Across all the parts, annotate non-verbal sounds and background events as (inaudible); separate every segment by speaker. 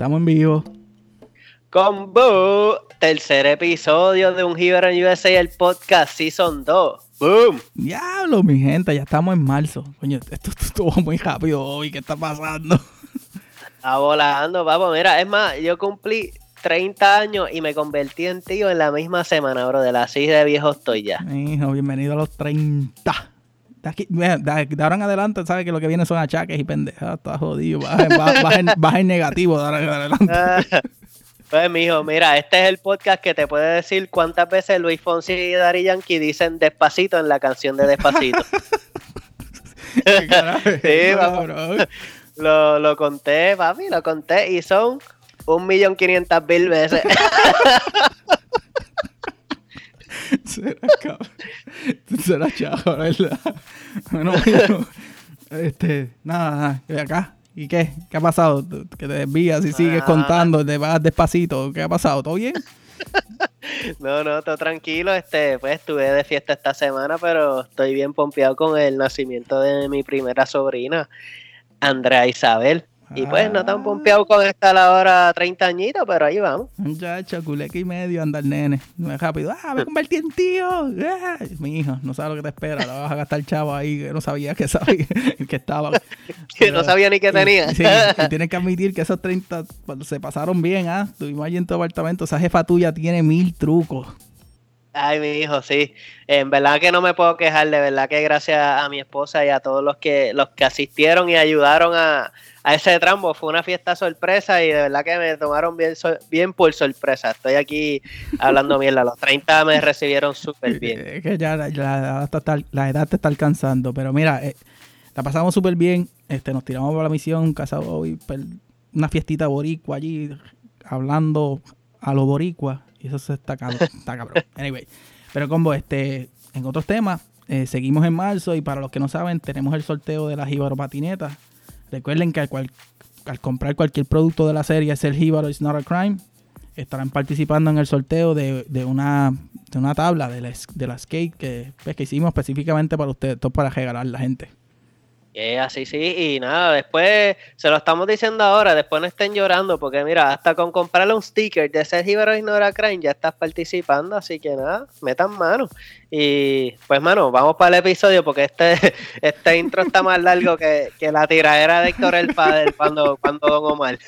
Speaker 1: Estamos en vivo.
Speaker 2: Con Boo, tercer episodio de Un Hero en USA, el podcast Season 2. ¡Boom!
Speaker 1: Diablo, mi gente, ya estamos en marzo. Coño, esto estuvo muy rápido hoy. ¿Qué está pasando?
Speaker 2: Está volando, vamos. Mira, es más, yo cumplí 30 años y me convertí en tío en la misma semana, bro. De la así de viejo estoy ya.
Speaker 1: Hijo, bienvenido a los 30. De, aquí, de, ahora en adelante, sabes que lo que viene son achaques y pendejadas. Está jodido. Baja, baja, negativo de ahora en adelante. (laughs)
Speaker 2: Pues, mijo, mira, este es el podcast que te puede decir cuántas veces Luis Fonsi y Dari Yankee dicen despacito en la canción de Despacito. (laughs) sí, vamos. Lo, lo conté, papi, lo conté y son un millón quinientas mil veces. (laughs) (laughs)
Speaker 1: será cabrón. Será ¿verdad? Bueno, bueno, este, nada, nada, acá. ¿Y qué? ¿Qué ha pasado? Que te desvías y sigues
Speaker 2: Ah.
Speaker 1: contando, te vas despacito. ¿Qué ha pasado? ¿Todo bien? (laughs)
Speaker 2: No, no, todo tranquilo. Este, pues estuve de fiesta esta semana, pero estoy bien pompeado con el nacimiento de mi primera sobrina, Andrea Isabel. Y pues no tan pompeado con esta la hora 30 añitos, pero ahí vamos.
Speaker 1: Muchacho, culeca y medio anda el nene. Rápido. ¡Ah, me (laughs) convertí en tío! ¡Ah! Mi hijo, no sabe lo que te espera. La vas a gastar chavo ahí que no sabía que sabía (laughs) que estaba. (laughs)
Speaker 2: Que no sabía ni qué
Speaker 1: Y-
Speaker 2: tenía.
Speaker 1: Sí, y tienes que admitir que esos 30 cuando se pasaron bien, ¿ah? Tuvimos allí en tu apartamento. Esa jefa tuya tiene mil trucos.
Speaker 2: Ay, mi hijo, sí. En verdad que no me puedo quejar, de verdad que gracias a mi esposa y a todos los que los que asistieron y ayudaron a, a ese trambo. Fue una fiesta sorpresa y de verdad que me tomaron bien, bien por sorpresa. Estoy aquí hablando mierda. Los 30 me recibieron súper bien. (laughs)
Speaker 1: Es que ya la, la edad te está, la edad te está alcanzando. Pero mira, eh, la pasamos súper bien. Este, nos tiramos por la misión, casado y per- una fiestita boricua allí, hablando a lo boricua. Eso se está, cab- está cabrón. Anyway, pero como este, en otros temas, eh, seguimos en marzo y para los que no saben, tenemos el sorteo de las Jíbaro Patinetas. Recuerden que al, cual- al comprar cualquier producto de la serie, es el Jíbaro Is Not a Crime, estarán participando en el sorteo de, de una, de una tabla de la, de la skate que, pues, que hicimos específicamente para ustedes, todo para regalar a la gente.
Speaker 2: Y así sí, y nada, después se lo estamos diciendo ahora, después no estén llorando, porque mira, hasta con comprarle un sticker de ser Hero Ignora Crime ya estás participando, así que nada, metan mano. Y pues mano, vamos para el episodio, porque este, (laughs) este intro está más largo que, que la tiradera de Héctor el Padre cuando, cuando Don Omar.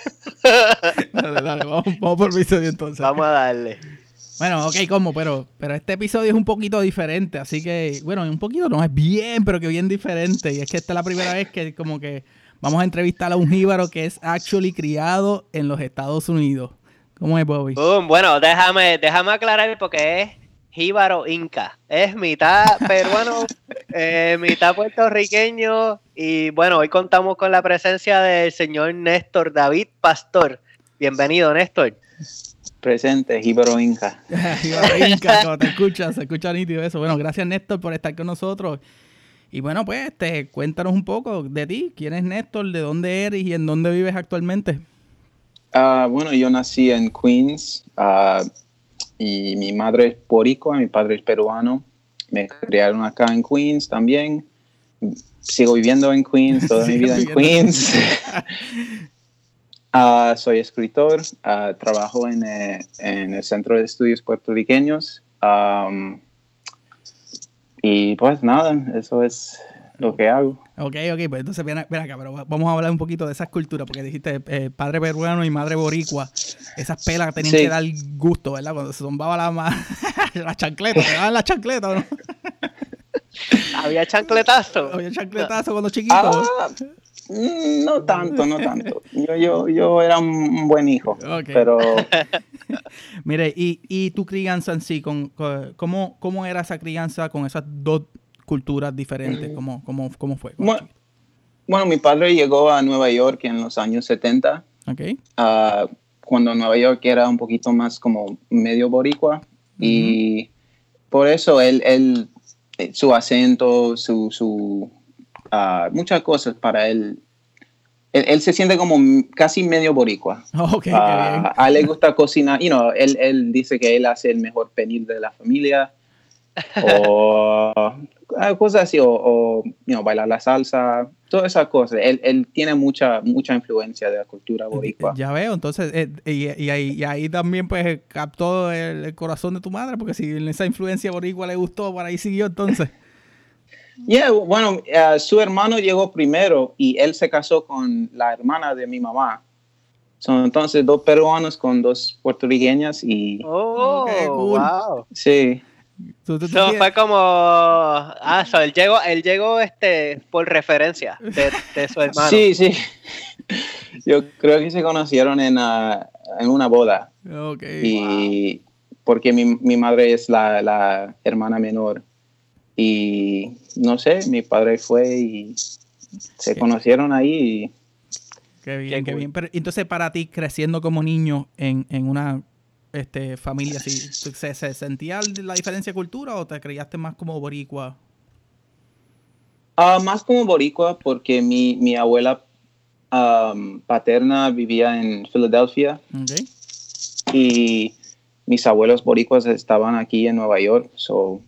Speaker 1: Dale, dale, vamos, vamos por episodio entonces.
Speaker 2: Vamos a darle.
Speaker 1: Bueno, ok, como, pero, pero este episodio es un poquito diferente, así que, bueno, un poquito no es bien, pero que bien diferente. Y es que esta es la primera vez que como que vamos a entrevistar a un jíbaro que es actually criado en los Estados Unidos. ¿Cómo es, Bobby?
Speaker 2: Boom, bueno, déjame, déjame aclarar porque es jíbaro inca. Es mitad (laughs) peruano, eh, mitad puertorriqueño. Y bueno, hoy contamos con la presencia del señor Néstor David Pastor. Bienvenido, Néstor.
Speaker 3: Presente, Jíbaro Inca. (laughs)
Speaker 1: Jíbaro Inca, como te escuchas, se escucha nítido eso. Bueno, gracias Néstor por estar con nosotros. Y bueno, pues, este, cuéntanos un poco de ti. ¿Quién es Néstor? ¿De dónde eres y en dónde vives actualmente?
Speaker 3: Ah, bueno, yo nací en Queens ah, y mi madre es boricua, mi padre es peruano. Me criaron acá en Queens también. Sigo viviendo en Queens, toda mi (laughs) vida en. Queens. (laughs) Ah, soy escritor, ah, trabajo en, eh, en el Centro de Estudios Puertorriqueños. Am, y pues nada, eso es lo que hago.
Speaker 1: Ok, ok, pues entonces ven, ven acá, pero vamos a hablar un poquito de esas culturas, porque dijiste eh, padre peruano y madre boricua. Esas pelas tenían
Speaker 3: Sí.
Speaker 1: que dar gusto, ¿verdad? Cuando se zumbaba la, ma- (laughs) la chancleta, te daban la chancleta, ¿o ¿no? (laughs)
Speaker 2: Había chancletazo. (laughs)
Speaker 1: Había chancletazo cuando chiquito.
Speaker 3: Ah, no tanto, no tanto. Yo, yo, yo era un buen hijo,
Speaker 1: Ok.
Speaker 3: pero (laughs)
Speaker 1: Mire, y, y tu crianza en sí, con, con- ¿cómo, ¿cómo era esa crianza con esas dos culturas diferentes? ¿Cómo, cómo, cómo fue?
Speaker 3: Bueno, bueno, mi padre llegó a Nueva York en los años 70,
Speaker 1: chiquito? Ok.
Speaker 3: ah, cuando Nueva York era un poquito más como medio boricua y por eso él, él eh, su acento, su, su ah, muchas cosas para él, él, él se siente como casi medio boricua. (laughs)
Speaker 1: Ok, qué bien.
Speaker 3: Ah, a él le gusta cocinar, you know, él, él dice que él hace el mejor pernil de la familia (laughs) o ah, cosas así, o, o you know, bailar la salsa, todas esas cosas. Él, él, tiene mucha, mucha influencia de la cultura boricua.
Speaker 1: Ya veo, entonces, eh, y, y, ahí, y, ahí, también pues captó el, el, corazón de tu madre, porque si esa influencia boricua le gustó, por ahí siguió entonces. (laughs)
Speaker 3: Yeah, bueno, uh, su hermano llegó primero y él se casó con la hermana de mi mamá. Son entonces dos peruanos con dos puertorriqueñas y...
Speaker 2: Oh, okay, cool. wow.
Speaker 3: Sí.
Speaker 2: ¿Tú, tú, tú so, fue como... Ah, so él llegó, él llegó este, por referencia de, de su hermano.
Speaker 3: Sí, sí. Yo creo que se conocieron en, uh, en una boda.
Speaker 1: Okay,
Speaker 3: y wow. porque mi, mi madre es la, la hermana menor. Y no sé, mi padre fue y se conocieron ahí. Y...
Speaker 1: Qué bien, qué, qué bien. Pero entonces, para ti, creciendo como niño en, en una este, familia así, ¿se, ¿se, sentía la diferencia de cultura o te creíaste más como boricua?
Speaker 3: Uh, más como boricua porque mi, mi abuela um, paterna vivía en Filadelfia.
Speaker 1: Okay.
Speaker 3: Y mis abuelos boricuas estaban aquí en Nueva York. So,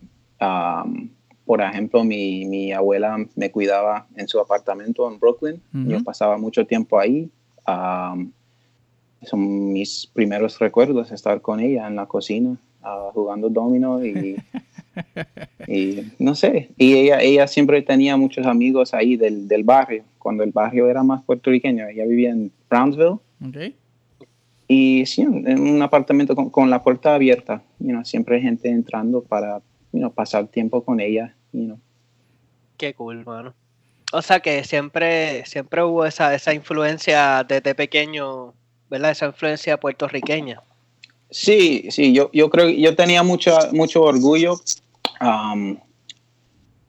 Speaker 3: um, por ejemplo, mi, mi, abuela me cuidaba en su apartamento en Brooklyn. Uh -huh. Yo pasaba mucho tiempo ahí. Um, son mis primeros recuerdos estar con ella en la cocina, uh, jugando domino y, (laughs) y, no sé. Y ella, ella siempre tenía muchos amigos ahí del, del, barrio, cuando el barrio era más puertorriqueño. Ella vivía en Brownsville.
Speaker 1: Okay.
Speaker 3: Y sí, en un apartamento con, con la puerta abierta. You know, siempre hay gente entrando para you know, pasar tiempo con ella. You know.
Speaker 2: Qué cool, mano. O sea que siempre, siempre hubo esa, esa influencia desde pequeño, ¿verdad? Esa influencia puertorriqueña.
Speaker 3: Sí, sí, yo, yo creo que yo tenía mucho, mucho orgullo, um,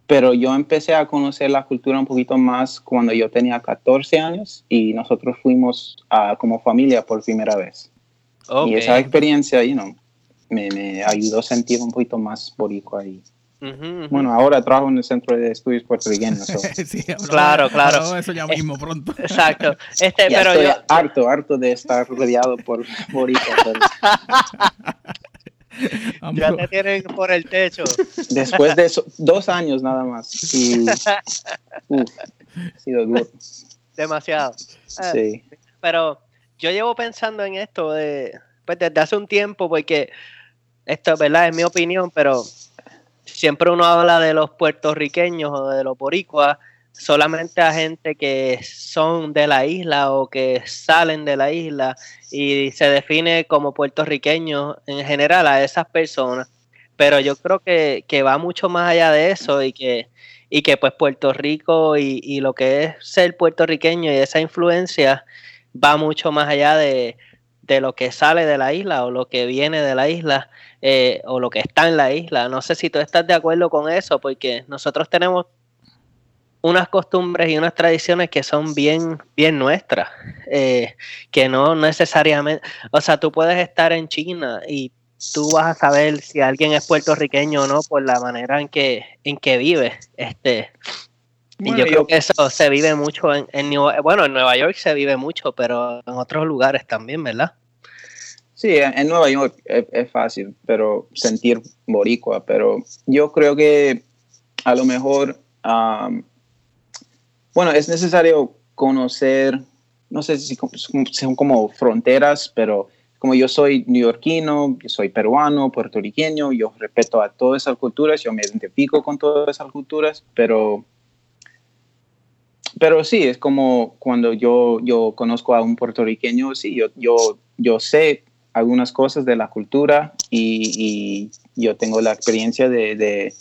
Speaker 3: pero yo empecé a conocer la cultura un poquito más cuando yo tenía 14 años y nosotros fuimos uh, como familia por primera vez. Okay. Y esa experiencia, you know, me, me, ayudó a sentir un poquito más boricua ahí. Uh -huh, uh -huh. Bueno, ahora trabajo en el Centro de Estudios Puertorriqueños. So. (laughs)
Speaker 1: sí,
Speaker 2: claro, claro.
Speaker 1: Eso ya mismo pronto.
Speaker 2: Exacto. Este,
Speaker 3: ya
Speaker 2: pero
Speaker 3: estoy
Speaker 2: yo...
Speaker 3: harto, harto de estar rodeado por boricuas. Pero... (laughs)
Speaker 2: ya te tienen por el techo.
Speaker 3: Después de eso, dos años nada más. Y, (laughs) uf, ha sido duro.
Speaker 2: Demasiado.
Speaker 3: Sí.
Speaker 2: Pero yo llevo pensando en esto de, pues desde hace un tiempo, porque esto, ¿verdad? Es mi opinión, pero siempre uno habla de los puertorriqueños o de los boricuas solamente a gente que son de la isla o que salen de la isla y se define como puertorriqueños en general a esas personas. Pero yo creo que, que va mucho más allá de eso y que, y que pues Puerto Rico y, y lo que es ser puertorriqueño y esa influencia va mucho más allá de, de lo que sale de la isla o lo que viene de la isla eh, o lo que está en la isla. No sé si tú estás de acuerdo con eso, porque nosotros tenemos unas costumbres y unas tradiciones que son bien, bien nuestras, eh, que no necesariamente, o sea, tú puedes estar en China y tú vas a saber si alguien es puertorriqueño o no por la manera en que, en que vive. Este, bueno, y yo, yo, creo que eso se vive mucho en, en bueno, en Nueva York se vive mucho, pero en otros lugares también, ¿verdad?
Speaker 3: Sí, en Nueva York es, es, fácil, pero sentir boricua, pero yo creo que a lo mejor, um, bueno, es necesario conocer, no sé si son como fronteras, pero como yo soy neoyorquino, yo soy peruano, puertorriqueño, yo respeto a todas esas culturas, yo me identifico con todas esas culturas, pero pero sí, es como cuando yo, yo conozco a un puertorriqueño, sí, yo, yo, yo sé algunas cosas de la cultura y, y yo tengo la experiencia de, de,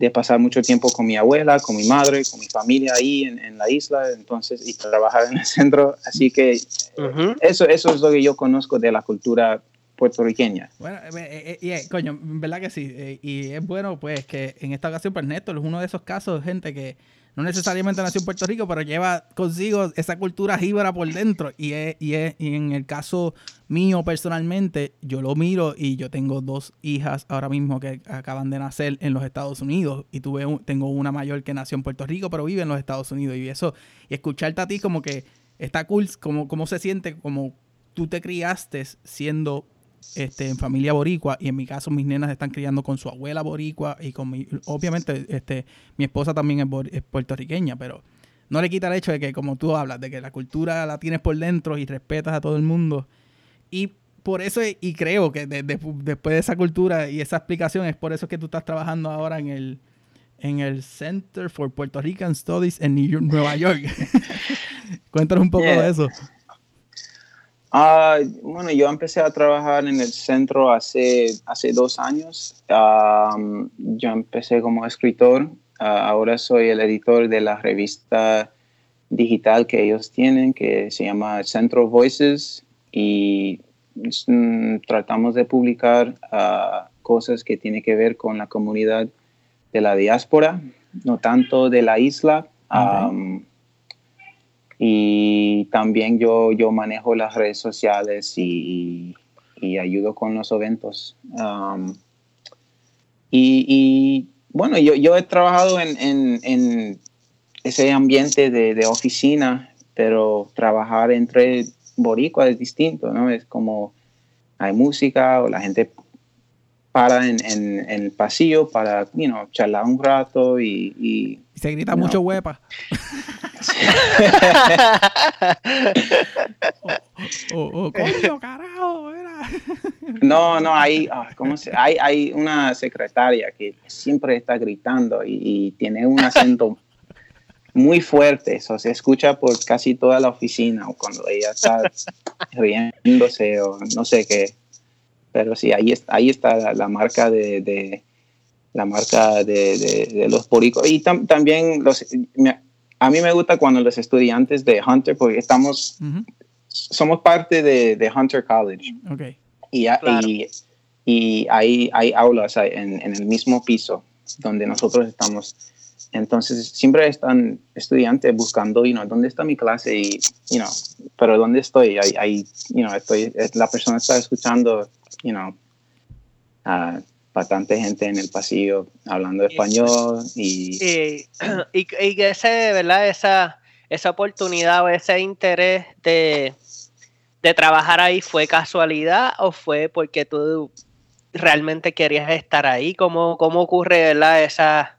Speaker 3: de, pasar mucho tiempo con mi abuela, con mi madre, con mi familia ahí en, en la isla, entonces, y trabajar en el centro, así que uh -huh. eso, eso es lo que yo conozco de la cultura puertorriqueña.
Speaker 1: Bueno, eh, eh, eh, coño, verdad que sí, eh, y es bueno pues que en esta ocasión pues Néstor es uno de esos casos de gente que no necesariamente nació en Puerto Rico, pero lleva consigo esa cultura jíbara por dentro. Y, es, y, es, y, en el caso mío personalmente, yo lo miro y yo tengo dos hijas ahora mismo que acaban de nacer en los Estados Unidos. Y tuve un, tengo una mayor que nació en Puerto Rico, pero vive en los Estados Unidos. Y eso, y escucharte a ti como que está cool, como, como se siente, como tú te criaste siendo este, en familia boricua y en mi caso mis nenas están criando con su abuela boricua y con mi, obviamente este, mi esposa también es, puertorriqueña, pero no le quita el hecho de que como tú hablas, de que la cultura la tienes por dentro y respetas a todo el mundo. Y por eso, y creo que después de esa cultura y esa explicación, es por eso que tú estás trabajando ahora en el, en el Center for Puerto Rican Studies en New York, Nueva York. (laughs) (laughs) Cuéntanos un poco de eso.
Speaker 3: Ah, bueno, yo empecé a trabajar en el centro hace, hace dos años. yo empecé como escritor. Ah, ahora soy el editor de la revista digital que ellos tienen, que se llama Centro Voices. Y mm, tratamos de publicar ah, cosas que tienen que ver con la comunidad de la diáspora, no tanto de la isla. Y también yo, yo manejo las redes sociales y, ayudo con los eventos. Um, y, bueno, yo, yo he trabajado en, ese ambiente de, oficina, pero trabajar entre boricua es distinto, ¿no? Es como hay música o la gente para en, el pasillo para, you know, charlar un rato y...
Speaker 1: y, se grita mucho huepa. (laughs) (laughs) (laughs)
Speaker 3: o, coño, carajo, No, no, hay, ah, ¿cómo se, hay, hay una secretaria que siempre está gritando y, tiene un acento muy fuerte, eso se escucha por casi toda la oficina o cuando ella está riéndose o no sé qué. Pero sí, ahí, ahí está la, marca de, la marca de, los poricos. Y también los, a mí me gusta cuando los estudiantes de Hunter, porque estamos, somos parte de, Hunter College. Okay. Y, y, hay, hay aulas en, en, el mismo piso donde nosotros estamos. Entonces, siempre están estudiantes buscando, you know, ¿dónde está mi clase? Y, you know, pero ¿dónde estoy? Ahí, you know, estoy, la persona está escuchando you know, uh, bastante gente en el pasillo hablando español y... (clears throat)
Speaker 2: Y, y, ese, ¿verdad? Esa, esa oportunidad o ese interés de, de trabajar ahí fue casualidad o fue porque tú realmente querías estar ahí? ¿Cómo, cómo ocurre, ¿verdad? Esa,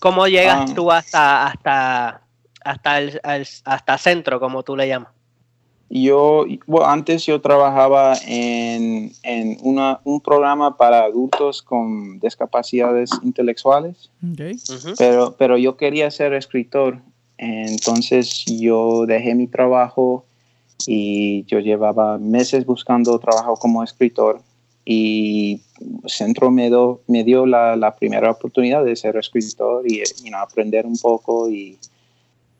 Speaker 2: ¿Cómo llegas ah. tú hasta, hasta, hasta, el, hasta centro, como tú le llamas?
Speaker 3: Yo, bueno, antes yo trabajaba en, en una, un programa para adultos con discapacidades intelectuales, pero, pero yo quería ser escritor, entonces yo dejé mi trabajo y yo llevaba meses buscando trabajo como escritor y Centro me, me dio la, la, primera oportunidad de ser escritor y aprender un poco y...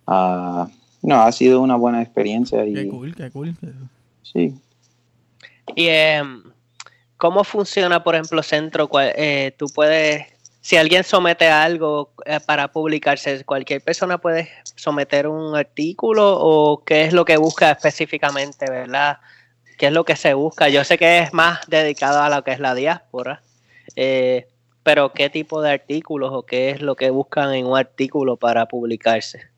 Speaker 3: Uh, no, ha sido una buena experiencia. Y,
Speaker 1: qué cool, qué cool.
Speaker 3: Sí.
Speaker 2: ¿Y em, cómo funciona, por ejemplo, Centro? Eh, tú puedes, si alguien somete algo eh, para publicarse, ¿cualquier persona puede someter un artículo o qué es lo que busca específicamente, verdad? ¿Qué es lo que se busca? Yo sé que es más dedicado a lo que es la diáspora, eh, pero ¿qué tipo de artículos o qué es lo que buscan en un artículo para publicarse?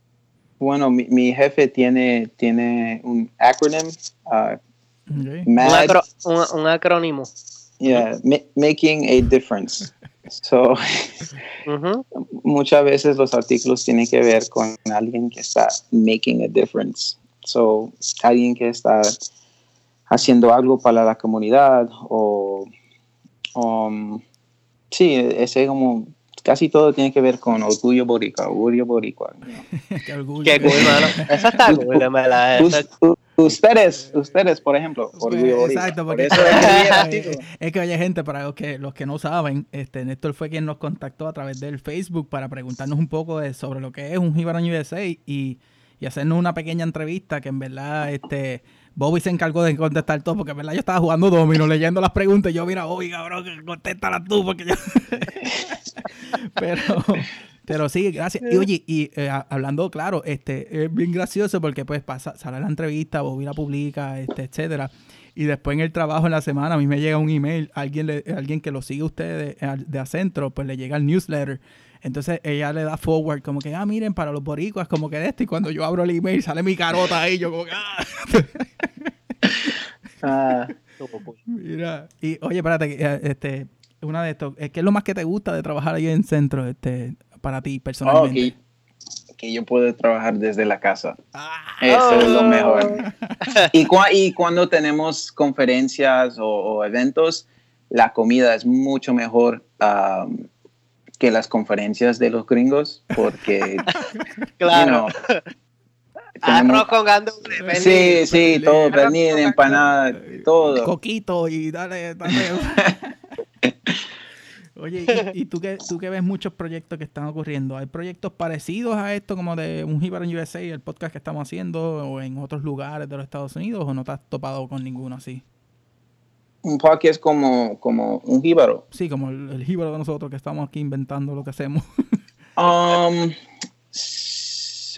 Speaker 3: Bueno, mi, jefe tiene, tiene un acronym. Uh,
Speaker 2: un, acrónimo.
Speaker 3: Yeah, making a difference. So, (laughs) muchas veces los artículos tienen que ver con alguien que está making a difference. So, alguien que está haciendo algo para la comunidad o, um, sí, ese como casi todo tiene que ver con orgullo boricua, orgullo boricua. (laughs)
Speaker 2: Qué orgullo. Qué cool, mano. Esa está cool,
Speaker 3: Ustedes, ustedes, por ejemplo, orgullo boricua. Exacto, porque eso
Speaker 1: es, (laughs) es, que oye gente, para los que, los que no saben, este Néstor fue quien nos contactó a través del Facebook para preguntarnos un poco de, sobre lo que es un Jibarón USA y, y hacernos una pequeña entrevista que en verdad este Bobby se encargó de contestar todo, porque en verdad yo estaba jugando domino, leyendo las preguntas, y yo, mira, Bobby, cabrón, contéstalas tú, porque yo... (laughs) pero, pero sí, gracias. Y oye, y eh, hablando, claro, este, es bien gracioso porque pues pasa, sale la entrevista, Bobby la publica, este, etcétera. Y después en el trabajo en la semana a mí me llega un email, alguien, le, alguien que lo sigue usted de, de Acentro, pues le llega el newsletter. Entonces ella le da forward, como que, ah, miren, para los boricuas, como que de esto. Y cuando yo abro el email sale mi carota ahí, yo como que, ah. (laughs)
Speaker 2: ah
Speaker 1: Mira, y oye, espérate, eh, este, una de estos, ¿qué es lo más que te gusta de trabajar ahí en centro, este, para ti personalmente?
Speaker 3: Oh, que, yo puedo trabajar desde la casa. Ah. Eso es lo mejor. (laughs) y, y, cuando tenemos conferencias o, eventos, la comida es mucho mejor que las conferencias de los gringos, porque,
Speaker 2: claro. Arroz con
Speaker 3: Sí, sí, todo, pernil, empanada, todo.
Speaker 1: Coquito y dale, dale. (laughs) Oye, ¿y, tú, que, tú que ves muchos proyectos que están ocurriendo, ¿hay proyectos parecidos a esto como de un Jíbaro en USA, el podcast que estamos haciendo, o en otros lugares de los Estados Unidos, o no te has topado con ninguno así?
Speaker 3: Un podcast como, como un jíbaro.
Speaker 1: Sí, como el, el jíbaro de nosotros que estamos aquí inventando lo que hacemos. (laughs)
Speaker 3: um,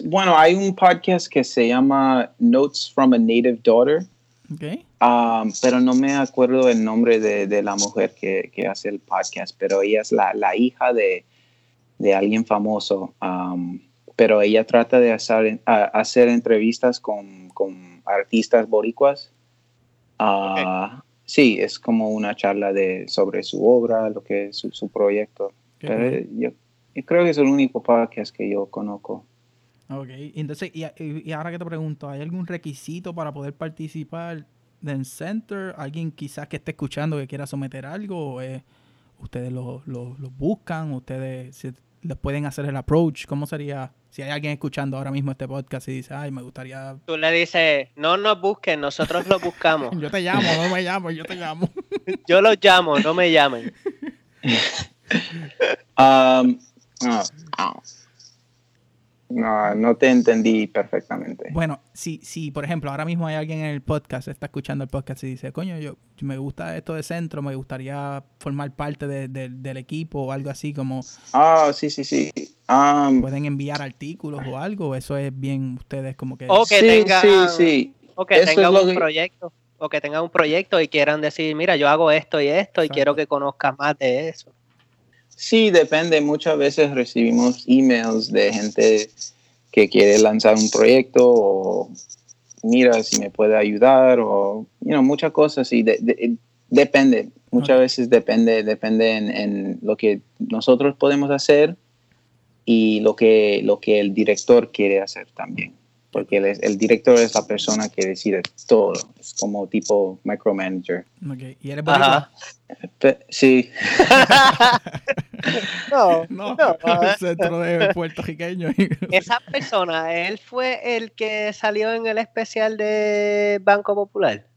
Speaker 3: bueno, hay un podcast que se llama Notes from a Native Daughter.
Speaker 1: Okay.
Speaker 3: Um, pero no me acuerdo el nombre de, la mujer que, hace el podcast, pero ella es la, hija de, alguien famoso. Um, pero ella trata de hacer, hacer entrevistas con, artistas boricuas. Uh, sí, es como una charla de, sobre su obra, lo que es su, proyecto. Pero yo, yo, creo que es el único podcast que yo conozco.
Speaker 1: Ok, entonces, y, ahora que te pregunto, ¿hay algún requisito para poder participar del Center? ¿Alguien quizás que esté escuchando que quiera someter algo? ¿Ustedes lo, buscan? ¿Ustedes les pueden hacer el approach? ¿Cómo sería si hay alguien escuchando ahora mismo este podcast y dice, ay, me gustaría...
Speaker 2: Tú le dices, no nos busquen, nosotros lo buscamos. (laughs)
Speaker 1: yo te llamo, no me llamo, yo te llamo. (laughs)
Speaker 2: yo los llamo, no me llamen. (laughs)
Speaker 3: um, oh, no, no te entendí perfectamente.
Speaker 1: Bueno, si, si por ejemplo ahora mismo hay alguien en el podcast, está escuchando el podcast y dice, coño, yo me gusta esto de centro, me gustaría formar parte del equipo o algo así como...
Speaker 3: Ah, sí, sí, sí. Um,
Speaker 1: pueden enviar artículos o algo, eso es bien ustedes como que...
Speaker 2: O que tenga, sí, sí. O que tenga un proyecto. O que tenga un proyecto y quieran decir, mira, yo hago esto y esto y quiero que conozcas más de eso.
Speaker 3: Sí, depende. Muchas veces recibimos emails de gente que quiere lanzar un proyecto o mira si me puede ayudar o you muchas cosas y depende. Muchas veces depende, depende en, lo que nosotros podemos hacer y lo que, lo que el director quiere hacer también porque el, director es la persona que decide todo. Es como tipo micromanager.
Speaker 1: Okay. ¿Y eres boricua?
Speaker 3: Sí. (laughs) (laughs)
Speaker 2: no, no, no. (laughs)
Speaker 1: El centro de puertorriqueño.
Speaker 2: Esa persona, él fue el que salió en el especial de Banco Popular.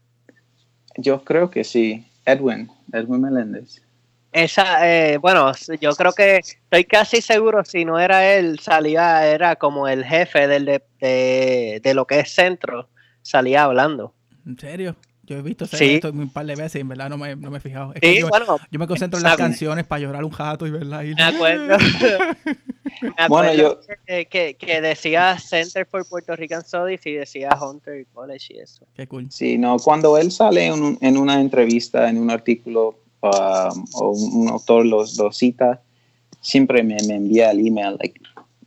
Speaker 3: Yo creo que sí. Edwin, Edwin Meléndez.
Speaker 2: Esa, eh, bueno, yo creo que estoy casi seguro, si no era él, salía, era como el jefe del de, de, lo que es centro, salía hablando.
Speaker 1: ¿En serio? Yo he visto esto un par de veces y en verdad no me, no me he fijado. yo, bueno, yo, me concentro en las canciones para llorar un jato y verla ahí.
Speaker 2: Me acuerdo. (laughs) bueno, yo... que, que, decía Center for Puerto Rican Studies y decía Hunter College y eso.
Speaker 1: Qué cool.
Speaker 3: Sí, no, cuando él sale en, en una entrevista, en un artículo Um, o un, autor los, los cita, siempre me, me, envía el email, like,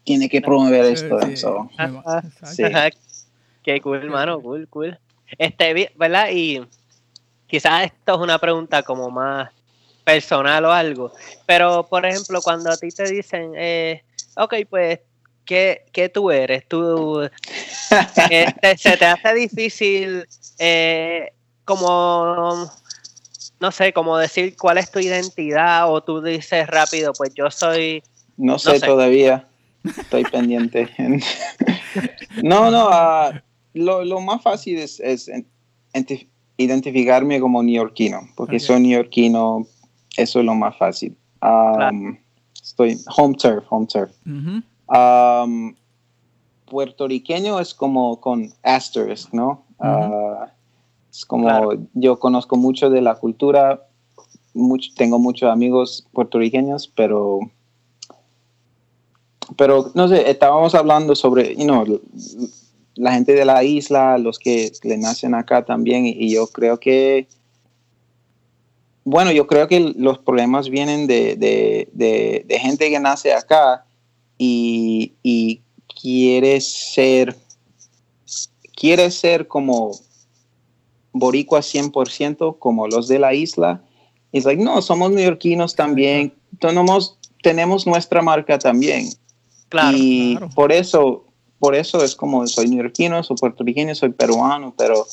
Speaker 3: tiene que promover esto.
Speaker 2: Qué cool, hermano, cool, cool. Este, ¿verdad? Y quizás esto es una pregunta como más personal o algo, pero por ejemplo, cuando a ti te dicen, eh, ok, pues, ¿qué, qué tú eres? ¿Tú, (laughs) eh, ¿Se te hace difícil eh, como no sé, como decir cuál es tu identidad o tú dices rápido, pues yo soy...
Speaker 3: No sé, todavía, estoy pendiente. (laughs) no, no, ah, lo, más fácil es, identificarme como neoyorquino, porque soy neoyorquino, eso es lo más fácil. Estoy home turf, home turf. puertorriqueño es como con asterisk, ¿no? Es como yo conozco mucho de la cultura, tengo muchos amigos puertorriqueños, pero, pero no sé, estábamos hablando sobre, you know, la gente de la isla, los que le nacen acá también, y, yo creo que, bueno, yo creo que los problemas vienen de, gente que nace acá y, y quiere ser, quiere ser como boricuas 100% como los de la isla. Es like, no, somos neoyorquinos también, tenemos, tenemos nuestra marca también.
Speaker 2: Claro.
Speaker 3: y
Speaker 1: claro.
Speaker 3: por eso, por eso es como soy neoyorquino, soy puertorriqueño, soy peruano, pero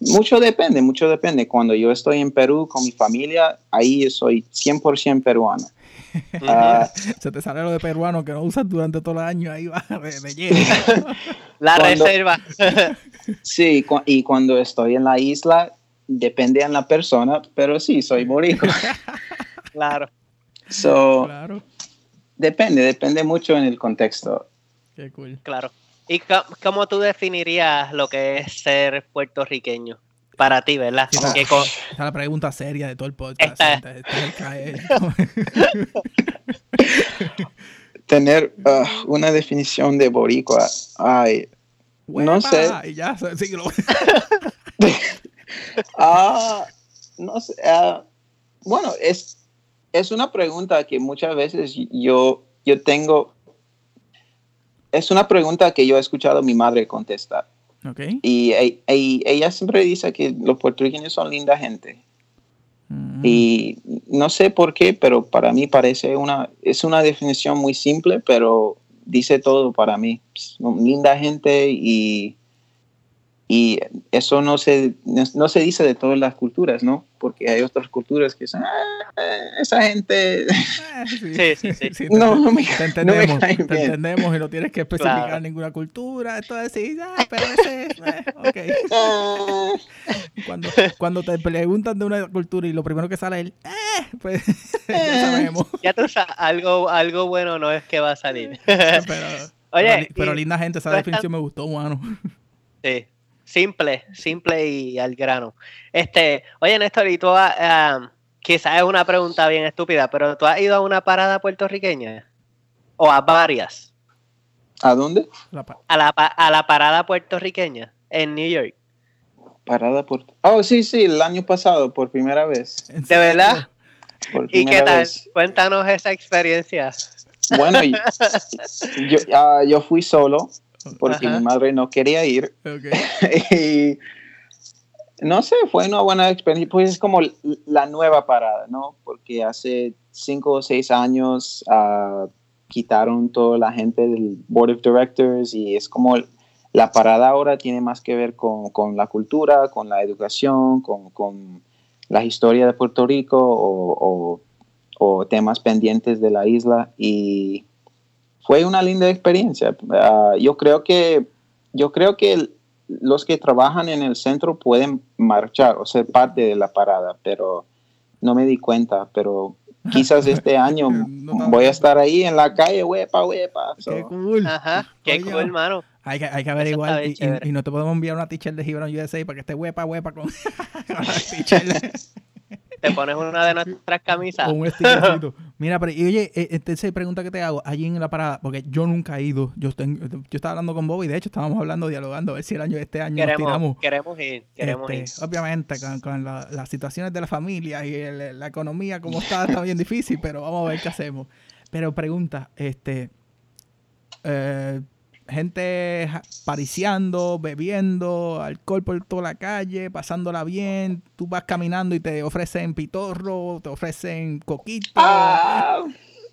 Speaker 3: mucho depende, mucho depende. Cuando yo estoy en Perú con mi familia, ahí soy 100% peruano. (laughs) Ah,
Speaker 1: Se te sale lo de peruano que no usas durante todo el año, ahí va de, de lleno. (laughs)
Speaker 2: La
Speaker 3: cuando-
Speaker 2: reserva. (laughs)
Speaker 3: sí, cu- y cuando estoy en la isla, depende de la persona, pero sí, soy boricua.
Speaker 2: claro.
Speaker 3: So,
Speaker 1: claro,
Speaker 3: depende, depende mucho en el contexto.
Speaker 1: qué cool.
Speaker 2: Claro. ¿Y cómo tú definirías lo que es ser puertorriqueño? Para ti, ¿verdad?
Speaker 1: Sí, (laughs) Esa es la pregunta seria de todo el podcast.
Speaker 2: Esta-
Speaker 1: es el caer. (laughs)
Speaker 3: Tener ah, una definición de boricua, ay, No sé.
Speaker 1: Y ya, (laughs) sí, lo-
Speaker 3: Ah, no sé. ah, bueno, es, es una pregunta que muchas veces yo, yo tengo. Es una pregunta que yo he escuchado a mi madre contestar.
Speaker 1: Ok.
Speaker 3: Y, e- e- ella siempre dice que los puertorriqueños son linda gente.
Speaker 1: Mm.
Speaker 3: Y no sé por qué, pero para mí parece una. Es una definición muy simple, pero dice todo para mí. Son linda gente y. Y eso no se, no, no se dice de todas las culturas, ¿no? Porque hay otras culturas que son, "Ah, esa gente,
Speaker 1: Eh,
Speaker 2: Sí, sí, sí.
Speaker 1: te-
Speaker 3: no, no me,
Speaker 1: Te
Speaker 3: no me
Speaker 1: entendemos,
Speaker 3: caen
Speaker 1: te entendemos y no tienes que especificar
Speaker 2: Claro.
Speaker 1: ninguna cultura. Esto es decir, ah, pero ese es. eh, ok.
Speaker 3: Ah, (laughs)
Speaker 1: Cuando, cuando te preguntan de una cultura y lo primero que sale es el, eh, pues (laughs) ya sabemos.
Speaker 2: ya tú sabes, algo, algo bueno no es que va a salir. (laughs)
Speaker 1: Pero,
Speaker 2: Oye,
Speaker 1: pero, linda gente, esa definición me gustó, mano.
Speaker 2: Sí, simple, simple y al grano. Este, oye, Néstor, y tú has, ah, quizás es una pregunta bien estúpida, pero ¿tú has ido a una parada puertorriqueña? ¿O a varias?
Speaker 3: ¿A dónde?
Speaker 2: A la, pa- a la parada puertorriqueña en New York.
Speaker 3: Parada por... Oh, sí, sí, el año pasado, por primera vez.
Speaker 1: ¿en
Speaker 2: ¿De verdad?
Speaker 3: Por
Speaker 2: ¿Y qué tal?
Speaker 3: vez.
Speaker 2: Cuéntanos esa experiencia.
Speaker 3: Bueno, (laughs) yo, ah, yo fui solo porque
Speaker 2: Ajá.
Speaker 3: mi madre no quería ir.
Speaker 1: Ok. (laughs)
Speaker 3: y no sé, fue una buena experiencia. Pues es como la nueva parada, ¿no? Porque hace cinco o seis años ah, quitaron toda la gente del Board of Directors y es como la parada ahora tiene más que ver con, con la cultura, con la educación, con, con la historia de Puerto Rico o, o- o temas pendientes de la isla y fue una linda experiencia. Ah, yo creo que yo creo que el- los que trabajan en el centro pueden marchar o ser parte de la parada, pero no me di cuenta, pero (laughs) quizás este año
Speaker 1: No
Speaker 3: voy a estar ahí en la calle, huepa, huepa. So,
Speaker 1: Qué cool.
Speaker 2: Ajá, qué
Speaker 1: Coño.
Speaker 2: cool, hermano.
Speaker 1: Hay que, hay que averiguar y, y- y no te podemos enviar una teacher de Gibran USA para que esté huepa, huepa con, (laughs) con la teacher.
Speaker 2: Te pones una de nuestras camisas.
Speaker 1: Con (laughs) un stickercito. Mira, pero y oye, eh, este, pregunta que te hago, allí en la parada, porque yo nunca he ido. Yo, tengo- yo estaba hablando con Bobby, de hecho estábamos hablando, dialogando, a ver si el año este año nos
Speaker 2: Queremos,
Speaker 1: tiramos.
Speaker 2: queremos ir, queremos
Speaker 1: Este,
Speaker 2: ir.
Speaker 1: obviamente, con, con la- las situaciones de la familia y el- la economía como está, está bien difícil, pero vamos a ver qué hacemos. Pero pregunta, este, eh, gente pariciando, bebiendo, alcohol por toda la calle, pasándola bien, tú vas caminando y te ofrecen pitorro, te ofrecen coquito.
Speaker 3: Ah,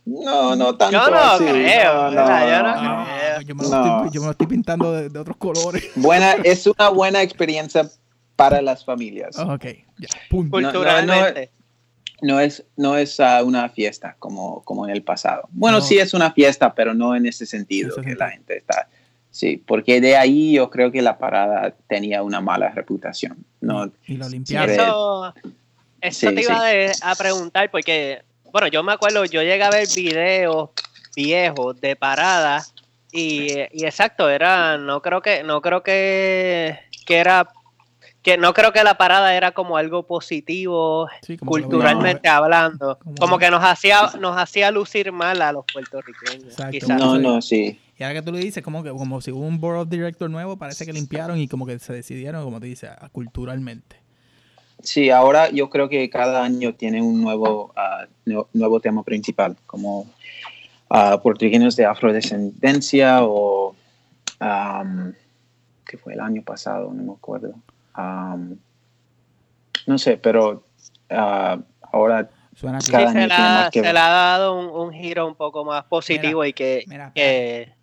Speaker 3: no, no tanto
Speaker 2: Yo no
Speaker 3: así.
Speaker 2: creo, ¿verdad? Yo no
Speaker 1: Ah,
Speaker 2: creo.
Speaker 1: pues yo, me lo
Speaker 3: No.
Speaker 1: estoy, yo me lo estoy pintando de, de otros colores. (laughs)
Speaker 3: Buena, es una buena experiencia para las familias.
Speaker 1: ok, ya, punto.
Speaker 3: no, no.
Speaker 2: Culturalmente.
Speaker 3: No es, no es ah, una fiesta como, como en el pasado. Bueno,
Speaker 1: No.
Speaker 3: sí es una fiesta, pero no en ese sentido
Speaker 1: Ese
Speaker 3: que
Speaker 1: sentido.
Speaker 3: la gente está. Sí, porque de ahí yo creo que la parada tenía una mala reputación. No,
Speaker 1: y lo limpiaron.
Speaker 2: Eso, eso
Speaker 3: Sí,
Speaker 2: te iba de- a preguntar porque, bueno, yo me acuerdo, yo llegué a ver videos viejos de paradas y, y exacto, era, no creo que, no creo que, que era, que no creo que la parada era como algo positivo
Speaker 1: Sí, como que lo
Speaker 2: culturalmente hablando,
Speaker 1: Como-
Speaker 2: como que nos hacía, nos hacía lucir mal a los puertorriqueños, quizás.
Speaker 3: no, no, sí.
Speaker 1: Y ahora que tú le dices, como que como si hubo un board of director nuevo, parece que limpiaron y como que se decidieron, como te dices, a- culturalmente.
Speaker 3: Sí, ahora yo creo que cada año tiene un nuevo, nue- nuevo tema principal, como ah, puertorriqueños de afrodescendencia o am, ¿qué fue el año pasado? No me acuerdo. Am, no sé, pero ah, ahora
Speaker 1: Suena
Speaker 2: Sí, se,
Speaker 3: año
Speaker 2: le
Speaker 3: tiene
Speaker 2: ha,
Speaker 3: más que
Speaker 2: se
Speaker 3: ver.
Speaker 2: le ha dado un, un giro un poco más positivo y que,
Speaker 1: mira,
Speaker 2: que-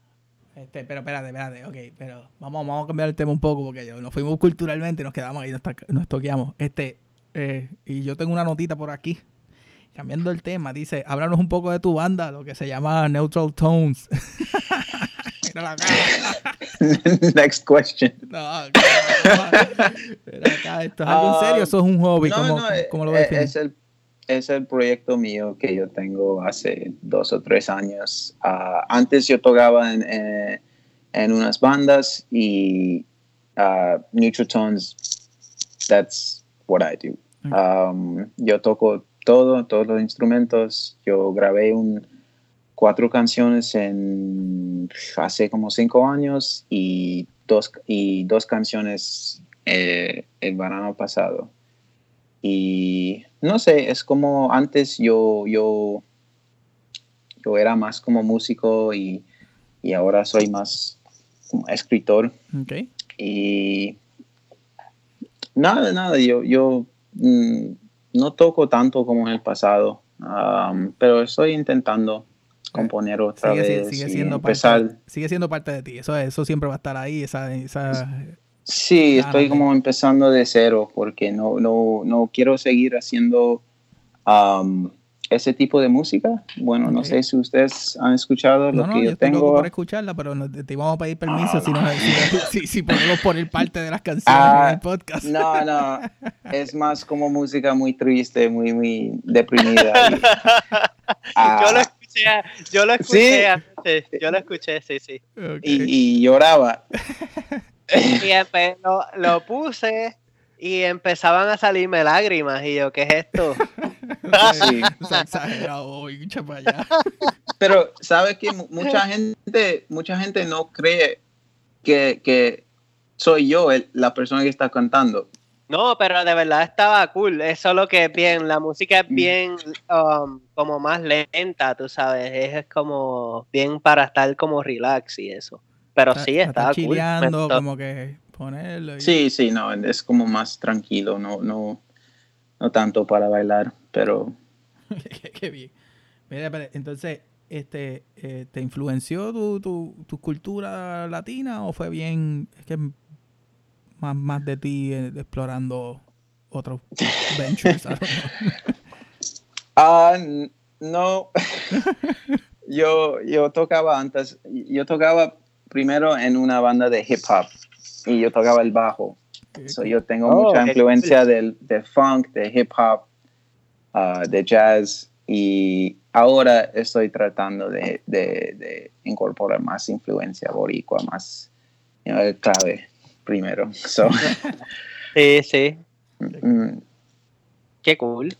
Speaker 1: Este, pero espérate, espérate, ok, pero vamos, vamos a cambiar el tema un poco porque yo, nos fuimos culturalmente y nos quedamos ahí, nos, nos toqueamos. Este, eh, y yo tengo una notita por aquí, cambiando el tema, dice, háblanos un poco de tu banda, lo que se llama Neutral Tones. (laughs) Mira la cara. (laughs)
Speaker 3: Next question.
Speaker 1: No, mira acá, esto es algo en serio, eso es un hobby,
Speaker 3: No,
Speaker 1: ¿cómo,
Speaker 3: no,
Speaker 1: cómo lo
Speaker 3: eh,
Speaker 1: defines?
Speaker 3: es el es el proyecto mío que yo tengo hace dos o tres años. Ah, antes yo tocaba en, eh, en unas bandas y uh, Neutral Tones, that's what I do. Um, yo toco todo, todos los instrumentos. Yo grabé un, cuatro canciones en hace como cinco años y dos, y dos canciones eh, el verano pasado. Y no sé, es como antes yo, yo, yo era más como músico y, y ahora soy más como escritor. Y nada, nada, yo, yo mm, no toco tanto como en el pasado, um, pero estoy intentando componer otra
Speaker 1: Sigue, si-
Speaker 3: vez
Speaker 1: sigue
Speaker 3: y
Speaker 1: siendo
Speaker 3: empezar.
Speaker 1: parte, sigue siendo parte de ti, eso, eso siempre va a estar ahí, esa, esa
Speaker 3: Sí,
Speaker 1: Ah,
Speaker 3: estoy como empezando de cero porque no, no, no quiero seguir haciendo um, ese tipo de música. Bueno, no
Speaker 1: Ok.
Speaker 3: sé si ustedes han escuchado lo
Speaker 1: No, no,
Speaker 3: que
Speaker 1: yo
Speaker 3: tengo.
Speaker 1: por escucharla, pero no- te íbamos a pedir permiso
Speaker 3: Ah,
Speaker 1: si,
Speaker 3: no.
Speaker 1: nos- si, si- podemos poner parte de las canciones
Speaker 3: Ah,
Speaker 1: en el podcast.
Speaker 3: No, no, es más como música muy triste, muy, muy deprimida. y- (laughs) Ah,
Speaker 2: yo lo escuché, yo lo
Speaker 3: ¿Sí?
Speaker 2: escuché antes, yo lo escuché, sí, sí.
Speaker 3: Y, y lloraba. (laughs)
Speaker 2: Y empe- lo, lo puse y empezaban a salirme lágrimas y yo, ¿qué es esto? (laughs)
Speaker 3: Sí.
Speaker 1: O sea, exagerado hoy, echa para allá.
Speaker 3: Pero, ¿sabes que Mucha gente, mucha gente no cree que, que soy yo el- la persona que está cantando.
Speaker 2: No, pero de verdad estaba cool. Es solo que es bien, la música es
Speaker 3: Mm.
Speaker 2: bien um, como más lenta, tú sabes. Es, es como bien para estar como relax y eso. Pero sí,
Speaker 1: Está-
Speaker 2: estaba
Speaker 1: está
Speaker 2: cool.
Speaker 1: Como que ponerlo. y-
Speaker 3: Sí, sí, no, es como más tranquilo, no, no, no tanto para bailar, pero (laughs)
Speaker 1: qué, qué bien. Mira, pero, entonces, este, eh, ¿te influenció tu, tu, tu cultura latina o fue bien, es que más, más de ti eh, explorando otros ventures? (laughs)
Speaker 3: Ah, n- no. (laughs) yo, yo tocaba antes, yo tocaba primero en una banda de hip hop y yo tocaba el bajo. So, yo tengo
Speaker 2: Oh,
Speaker 3: mucha
Speaker 2: qué
Speaker 3: influencia del, de funk, de hip hop, ah, de jazz y ahora estoy tratando de, de- de incorporar más influencia boricua, más you know, el clave primero. So,
Speaker 2: Sí, sí.
Speaker 3: mm,
Speaker 2: Qué cool.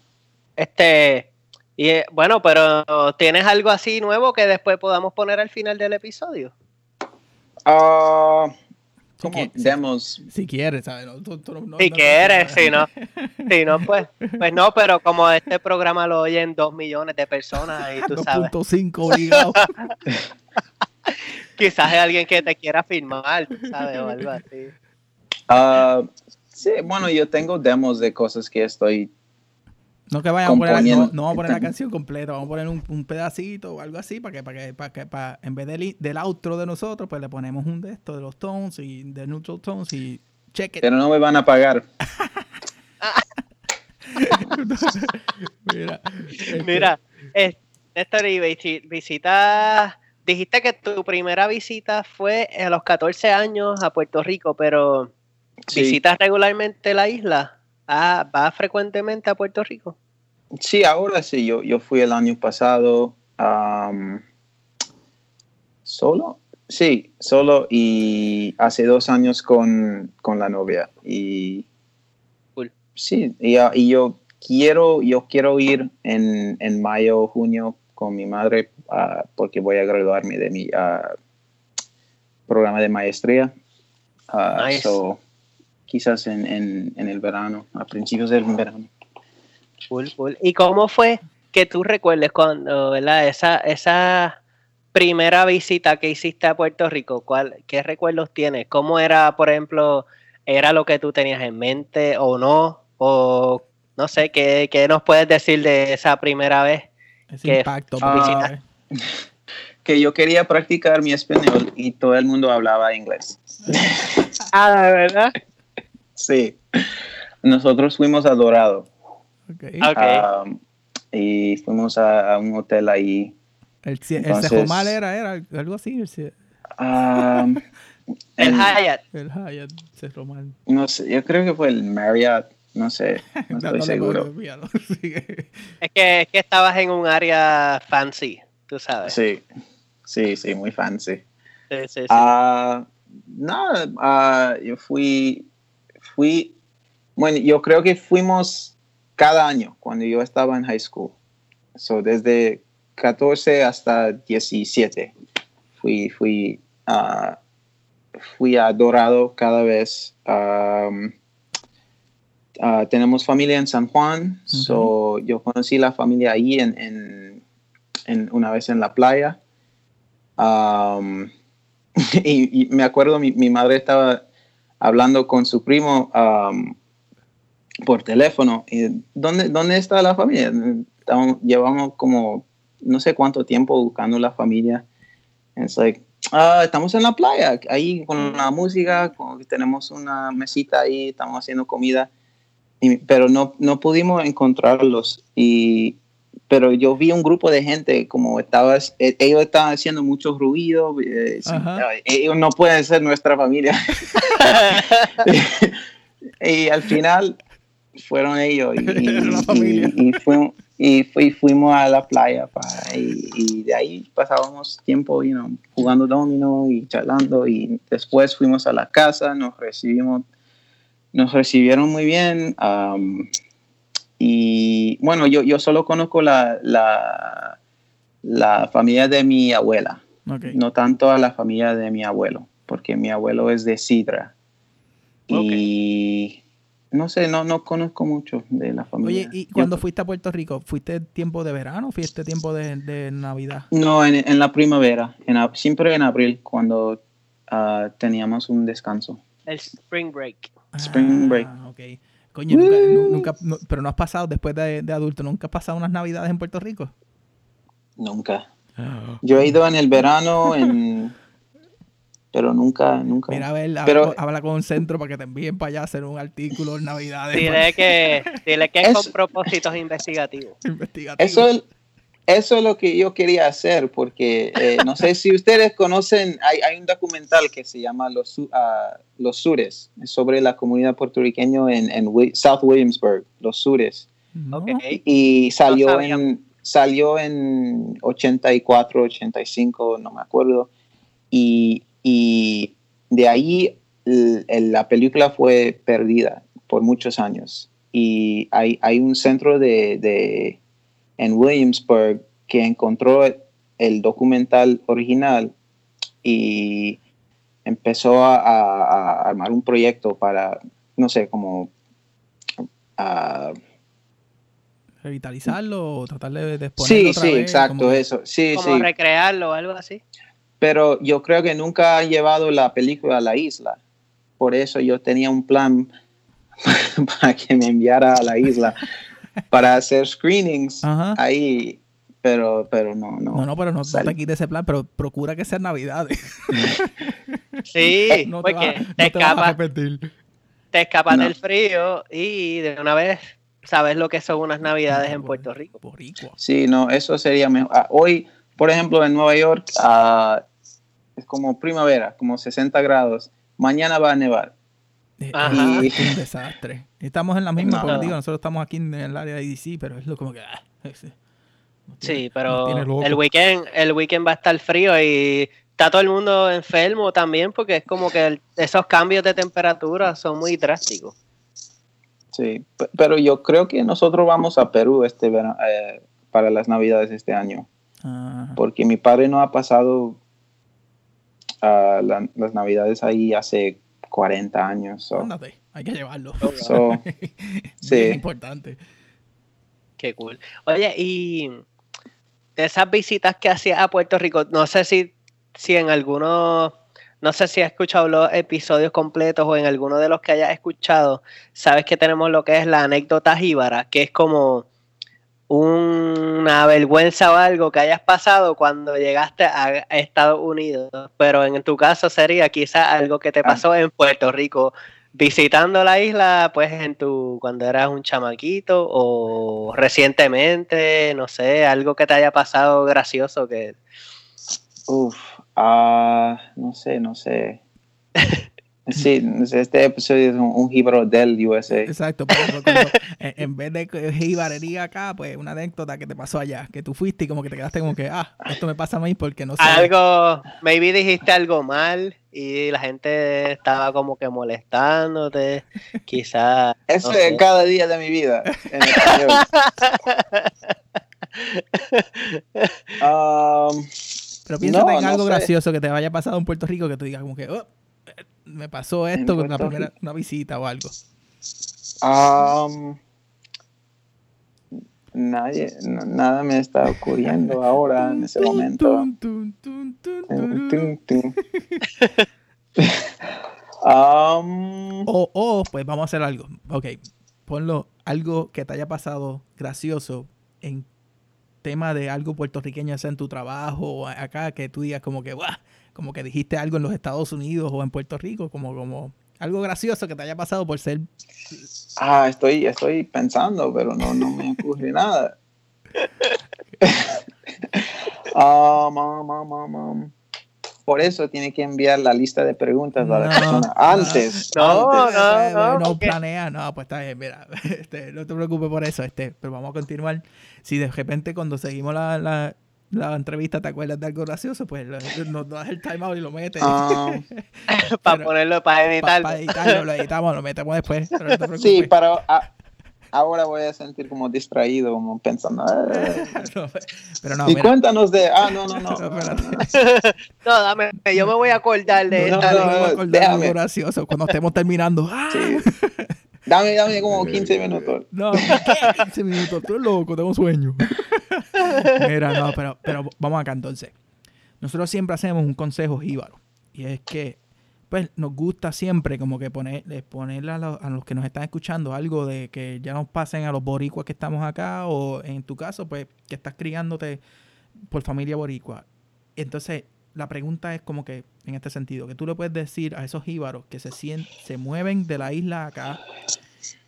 Speaker 2: Este, y eh, bueno, pero ¿tienes algo así nuevo que después podamos poner al final del episodio?
Speaker 3: ah,
Speaker 1: Si
Speaker 3: como
Speaker 1: qui- si-
Speaker 3: demos
Speaker 1: Si quieres, ¿sabes? No, tú- tú no- no-
Speaker 2: Si
Speaker 1: no-
Speaker 2: quieres, si no, si no, pues, pues no, pero como este programa lo oyen dos millones de personas y tú sabes,
Speaker 1: 2.5 obligado. (laughs)
Speaker 2: quizás hay alguien que te quiera firmar, sabes, o algo así.
Speaker 3: Ah, sí, bueno, yo tengo demos de cosas que estoy.
Speaker 1: No que vayamos a poner, no, no vamos a poner la canción completa, vamos a poner un, un pedacito o algo así para que, para que, para que para, en vez del, del outro de nosotros, pues le ponemos un de estos, de los tones y de neutral tones y check it.
Speaker 3: Pero no me van a pagar. (laughs)
Speaker 1: Mira, este,
Speaker 2: Mira, eh, Néstor, y visi- visita, dijiste que tu primera visita fue a los 14 años a Puerto Rico, pero
Speaker 3: Sí,
Speaker 2: ¿visitas regularmente la isla? Ah, ¿Vas frecuentemente a Puerto Rico?
Speaker 3: sí ahora sí. Yo, yo fui el año pasado. ¿Solo? Sí, solo y hace dos años con, con la novia. Y
Speaker 2: Cool.
Speaker 3: sí, y, y yo quiero, yo quiero ir en, en mayo o junio con mi madre ah, porque voy a graduarme de mi ah, programa de maestría.
Speaker 2: Nice.
Speaker 3: so, quizás en, en, en el verano, a principios del verano.
Speaker 2: Cool, cool. ¿Y cómo fue que tú recuerdes cuando, ¿verdad? Esa, esa primera visita que hiciste a Puerto Rico, ¿cuál, ¿qué recuerdos tienes? ¿Cómo era, por ejemplo, era lo que tú tenías en mente o no? o no sé, ¿qué, qué nos puedes decir de esa primera vez?
Speaker 1: Ese
Speaker 2: que
Speaker 1: impacto.
Speaker 3: ah, Que yo quería practicar mi español y todo el mundo hablaba inglés.
Speaker 2: Ah, ¿de verdad?
Speaker 3: Sí. Nosotros fuimos a Dorado
Speaker 1: ok.
Speaker 2: Ok.
Speaker 3: um, y fuimos a, a un hotel ahí.
Speaker 1: El, el
Speaker 3: Entonces-
Speaker 1: Sejomal era, era algo así. El,
Speaker 3: um, (laughs)
Speaker 2: El
Speaker 3: en-
Speaker 2: Hyatt.
Speaker 1: el Hyatt Sejomal.
Speaker 3: no sé, yo creo que fue el Marriott, no sé, (laughs) no estoy seguro. (laughs)
Speaker 2: Es que, es que estabas en un área fancy, tú sabes.
Speaker 3: Sí, sí, sí, muy fancy.
Speaker 2: Sí, sí, sí.
Speaker 3: Ah, nada, ah, yo fui, fui, bueno, yo creo que fuimos cada año cuando yo estaba en high school. So, desde 14 hasta 17 fui, fui, ah, fui a Dorado cada vez. Um, tenemos familia en San Juan, so yo conocí la familia ahí en, en- en- una vez en la playa. Um, (laughs) y, y me acuerdo, mi, mi madre estaba hablando con su primo um, por teléfono. Y, ¿dónde, ¿Dónde está la familia? Estamos- llevamos como no sé cuánto tiempo buscando la familia. It's like, "Ah, estamos en la playa, ahí con la música, con- tenemos una mesita ahí, estamos haciendo comida. Y- pero no, no pudimos encontrarlos. Y, pero yo vi un grupo de gente como estaba, eh, ellos estaban haciendo mucho ruido. eh, eh, ellos no pueden ser nuestra familia. (laughs) (laughs) y al final fueron ellos y, (laughs) y- y- fuimos, fu- y fuimos a la playa pa- y, de ahí pasábamos tiempo you know, jugando domino y charlando y después fuimos a la casa, nos recibimos, nos recibieron muy bien am, y bueno, yo, yo solo conozco la, la, la familia de mi abuela, no tanto a la familia de mi abuelo, porque mi abuelo es de Sidra. Y no sé, no, no conozco mucho de la familia.
Speaker 1: Oye, ¿y
Speaker 3: Yo-
Speaker 1: cuando fuiste a Puerto Rico, fuiste tiempo de verano o fuiste tiempo de, de Navidad?
Speaker 3: No, en, en la primavera, en, siempre en abril, cuando ah, teníamos un descanso.
Speaker 2: El Spring Break.
Speaker 3: Spring break.
Speaker 1: Ah, ok. Coño, nunca, nu- nunca- no- pero no has pasado después de, de adulto, ¿nunca has pasado unas navidades en Puerto Rico?
Speaker 3: Nunca. Yo he ido en el verano, en... pero nunca, nunca.
Speaker 1: Mira, a ver, habla,
Speaker 3: Pero-
Speaker 1: con, habla con un centro para que te envíen para allá a hacer un artículo en navidades.
Speaker 2: Dile que, dile que es
Speaker 3: Es-
Speaker 2: con propósitos investigativos. (laughs)
Speaker 1: investigativo.
Speaker 3: Eso es, eso es lo que yo quería hacer, porque eh, no sé si (laughs) ustedes conocen, hay, hay un documental que se llama Los, ah, Los Sures, es sobre la comunidad puertorriqueña en, en South Williamsburg, Los Sures.
Speaker 1: No.
Speaker 2: Ok.
Speaker 3: Y salió
Speaker 2: sabía.
Speaker 3: en, salió en 84, 85, no me acuerdo. Y, y de ahí la película fue perdida por muchos años. Y hay, hay un centro de, de- en Williamsburg que encontró el documental original y empezó a, a- a armar un proyecto para, no sé, como...
Speaker 1: Revitalizarlo o tratar de, de
Speaker 3: Sí,
Speaker 1: otra
Speaker 3: sí,
Speaker 1: vez,
Speaker 3: exacto,
Speaker 1: como
Speaker 3: eso. Sí,
Speaker 2: Como
Speaker 3: sí.
Speaker 2: recrearlo o algo así.
Speaker 3: Pero yo creo que nunca han llevado la película a la isla. Por eso yo tenía un plan (laughs) para que me enviara a la isla para hacer screenings
Speaker 1: Ajá.
Speaker 3: ahí. Pero, pero no, no.
Speaker 1: No, no, pero no, no te quites ese plan, pero procura que sean navidades. (laughs)
Speaker 2: Sí, (laughs)
Speaker 1: no te
Speaker 2: porque
Speaker 1: vas,
Speaker 2: te,
Speaker 1: no te vas a
Speaker 2: escapas,
Speaker 1: arrepentir.
Speaker 2: te escapas
Speaker 3: No.
Speaker 2: del frío y de una vez sabes lo que son unas navidades en Puerto Rico.
Speaker 3: Sí, no, eso sería mejor. Ah, hoy, por ejemplo, en Nueva York ah, es como primavera, como 60 grados. Mañana va a nevar.
Speaker 1: Eh. Es un desastre. Estamos en la misma,
Speaker 3: No.
Speaker 1: porque digo, nosotros estamos aquí en el área de DC, pero es lo como que. ah, ese- nos tiene-
Speaker 2: Sí, pero el weekend, el weekend va a estar frío y está todo el mundo enfermo también porque es como que el- esos cambios de temperatura son muy drásticos.
Speaker 3: Sí, pero yo creo que nosotros vamos a Perú este eh, para las navidades este año.
Speaker 1: Ah,
Speaker 3: porque mi padre no ha pasado la- las navidades ahí hace 40 años. so-
Speaker 1: ándate, hay que llevarlo.
Speaker 3: so, (laughs) sí.
Speaker 1: Bien importante.
Speaker 2: Qué cool. Oye, y de esas visitas que hacías a Puerto Rico, no sé si, si en algunos no sé si has escuchado los episodios completos o en alguno de los que hayas escuchado, sabes que tenemos lo que es la anécdota jíbara, que es como una vergüenza o algo que hayas pasado cuando llegaste a Estados Unidos, pero en tu caso sería quizás algo que te ah. pasó en Puerto Rico visitando la isla, pues en tu cuando eras un chamaquito o recientemente, no sé, algo que te haya pasado gracioso que
Speaker 3: Uf, ah, no sé, no sé. (laughs) Sí, este episodio es un, un del USA.
Speaker 1: Exacto, (laughs) en vez de jibarería acá, pues una anécdota que te pasó allá, que tú fuiste y como que te quedaste como que, ah, esto me pasa a mí porque no sé.
Speaker 2: Algo, maybe dijiste algo mal y la gente estaba como que molestándote, (laughs) quizás.
Speaker 3: Eso es cada día de mi vida. En
Speaker 1: um, (laughs) Pero piénsate en algo gracioso que te haya pasado en Puerto Rico que tú digas como que, oh, me pasó esto con la primera una visita o algo.
Speaker 3: Um, nadie, nada me está ocurriendo ahora en ese momento.
Speaker 1: um, (laughs) o, o, pues vamos a hacer algo. Ok, ponlo algo que te haya pasado gracioso en tema de algo puertorriqueño, sea en tu trabajo o acá, que tú digas como que, ¡guau! como que dijiste algo en los Estados Unidos o en Puerto Rico, como, como algo gracioso que te haya pasado por ser...
Speaker 3: Ah, estoy, estoy pensando, pero no, no me ocurre nada. (laughs) (laughs) um, por eso tiene que enviar la lista de preguntas a la persona antes.
Speaker 2: No, no, no,
Speaker 1: no, planea, no, pues está bien, mira, (laughs) este, no te preocupes por eso, este, pero vamos a continuar. Si de repente cuando seguimos la, la entrevista te acuerdas de algo gracioso, pues nos das el timeout y lo metes.
Speaker 2: Ah. (laughs) para ponerlo, para editarlo.
Speaker 1: Para editarlo, lo editamos, lo metemos después.
Speaker 3: sí, pero ahora voy a sentir como distraído, como pensando. Ah". (laughs) pero no, y cuéntanos de. Ah, no, no, no. (laughs)
Speaker 2: No, dame, yo me voy a acordar de
Speaker 1: esta. No, no, no, de algo gracioso cuando estemos terminando. ¡Ah! Sí. (laughs)
Speaker 3: Dame, dame como 15 minutos.
Speaker 1: No, 15 minutos. Tú eres loco, tengo sueño. Mira, no, pero, pero vamos acá entonces. Nosotros siempre hacemos un consejo jíbaro. Y es que, pues, nos gusta siempre como que poner, ponerle a los, a los que nos están escuchando algo de que ya nos pasen a los boricuas que estamos acá o en tu caso, pues, que estás criándote por familia boricua. Entonces, la pregunta es como que, en este sentido, que tú le puedes decir a esos jíbaros que se, se mueven de la isla acá,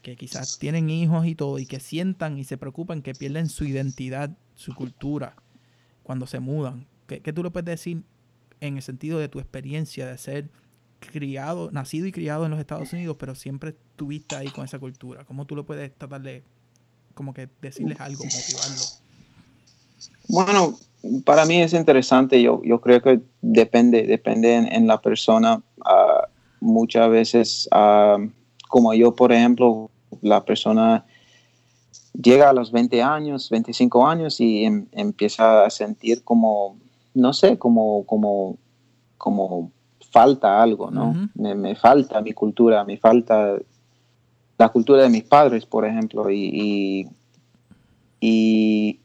Speaker 1: que quizás tienen hijos y todo, y que sientan y se preocupan que pierden su identidad, su cultura, cuando se mudan. ¿Qué, tú le puedes decir en el sentido de tu experiencia de ser criado, nacido y criado en los Estados Unidos, pero siempre estuviste ahí con esa cultura? ¿Cómo tú le puedes tratar de, como que decirles algo, motivarlo?
Speaker 3: Bueno, para mí es interesante, yo, yo creo que depende, depende en, la persona. Ah, muchas veces, ah, como yo, por ejemplo, la persona llega a los 20 años, 25 años y em, empieza a sentir como, no sé, como, como, como falta algo, ¿no? me, falta mi cultura, me falta la cultura de mis padres, por ejemplo, y, y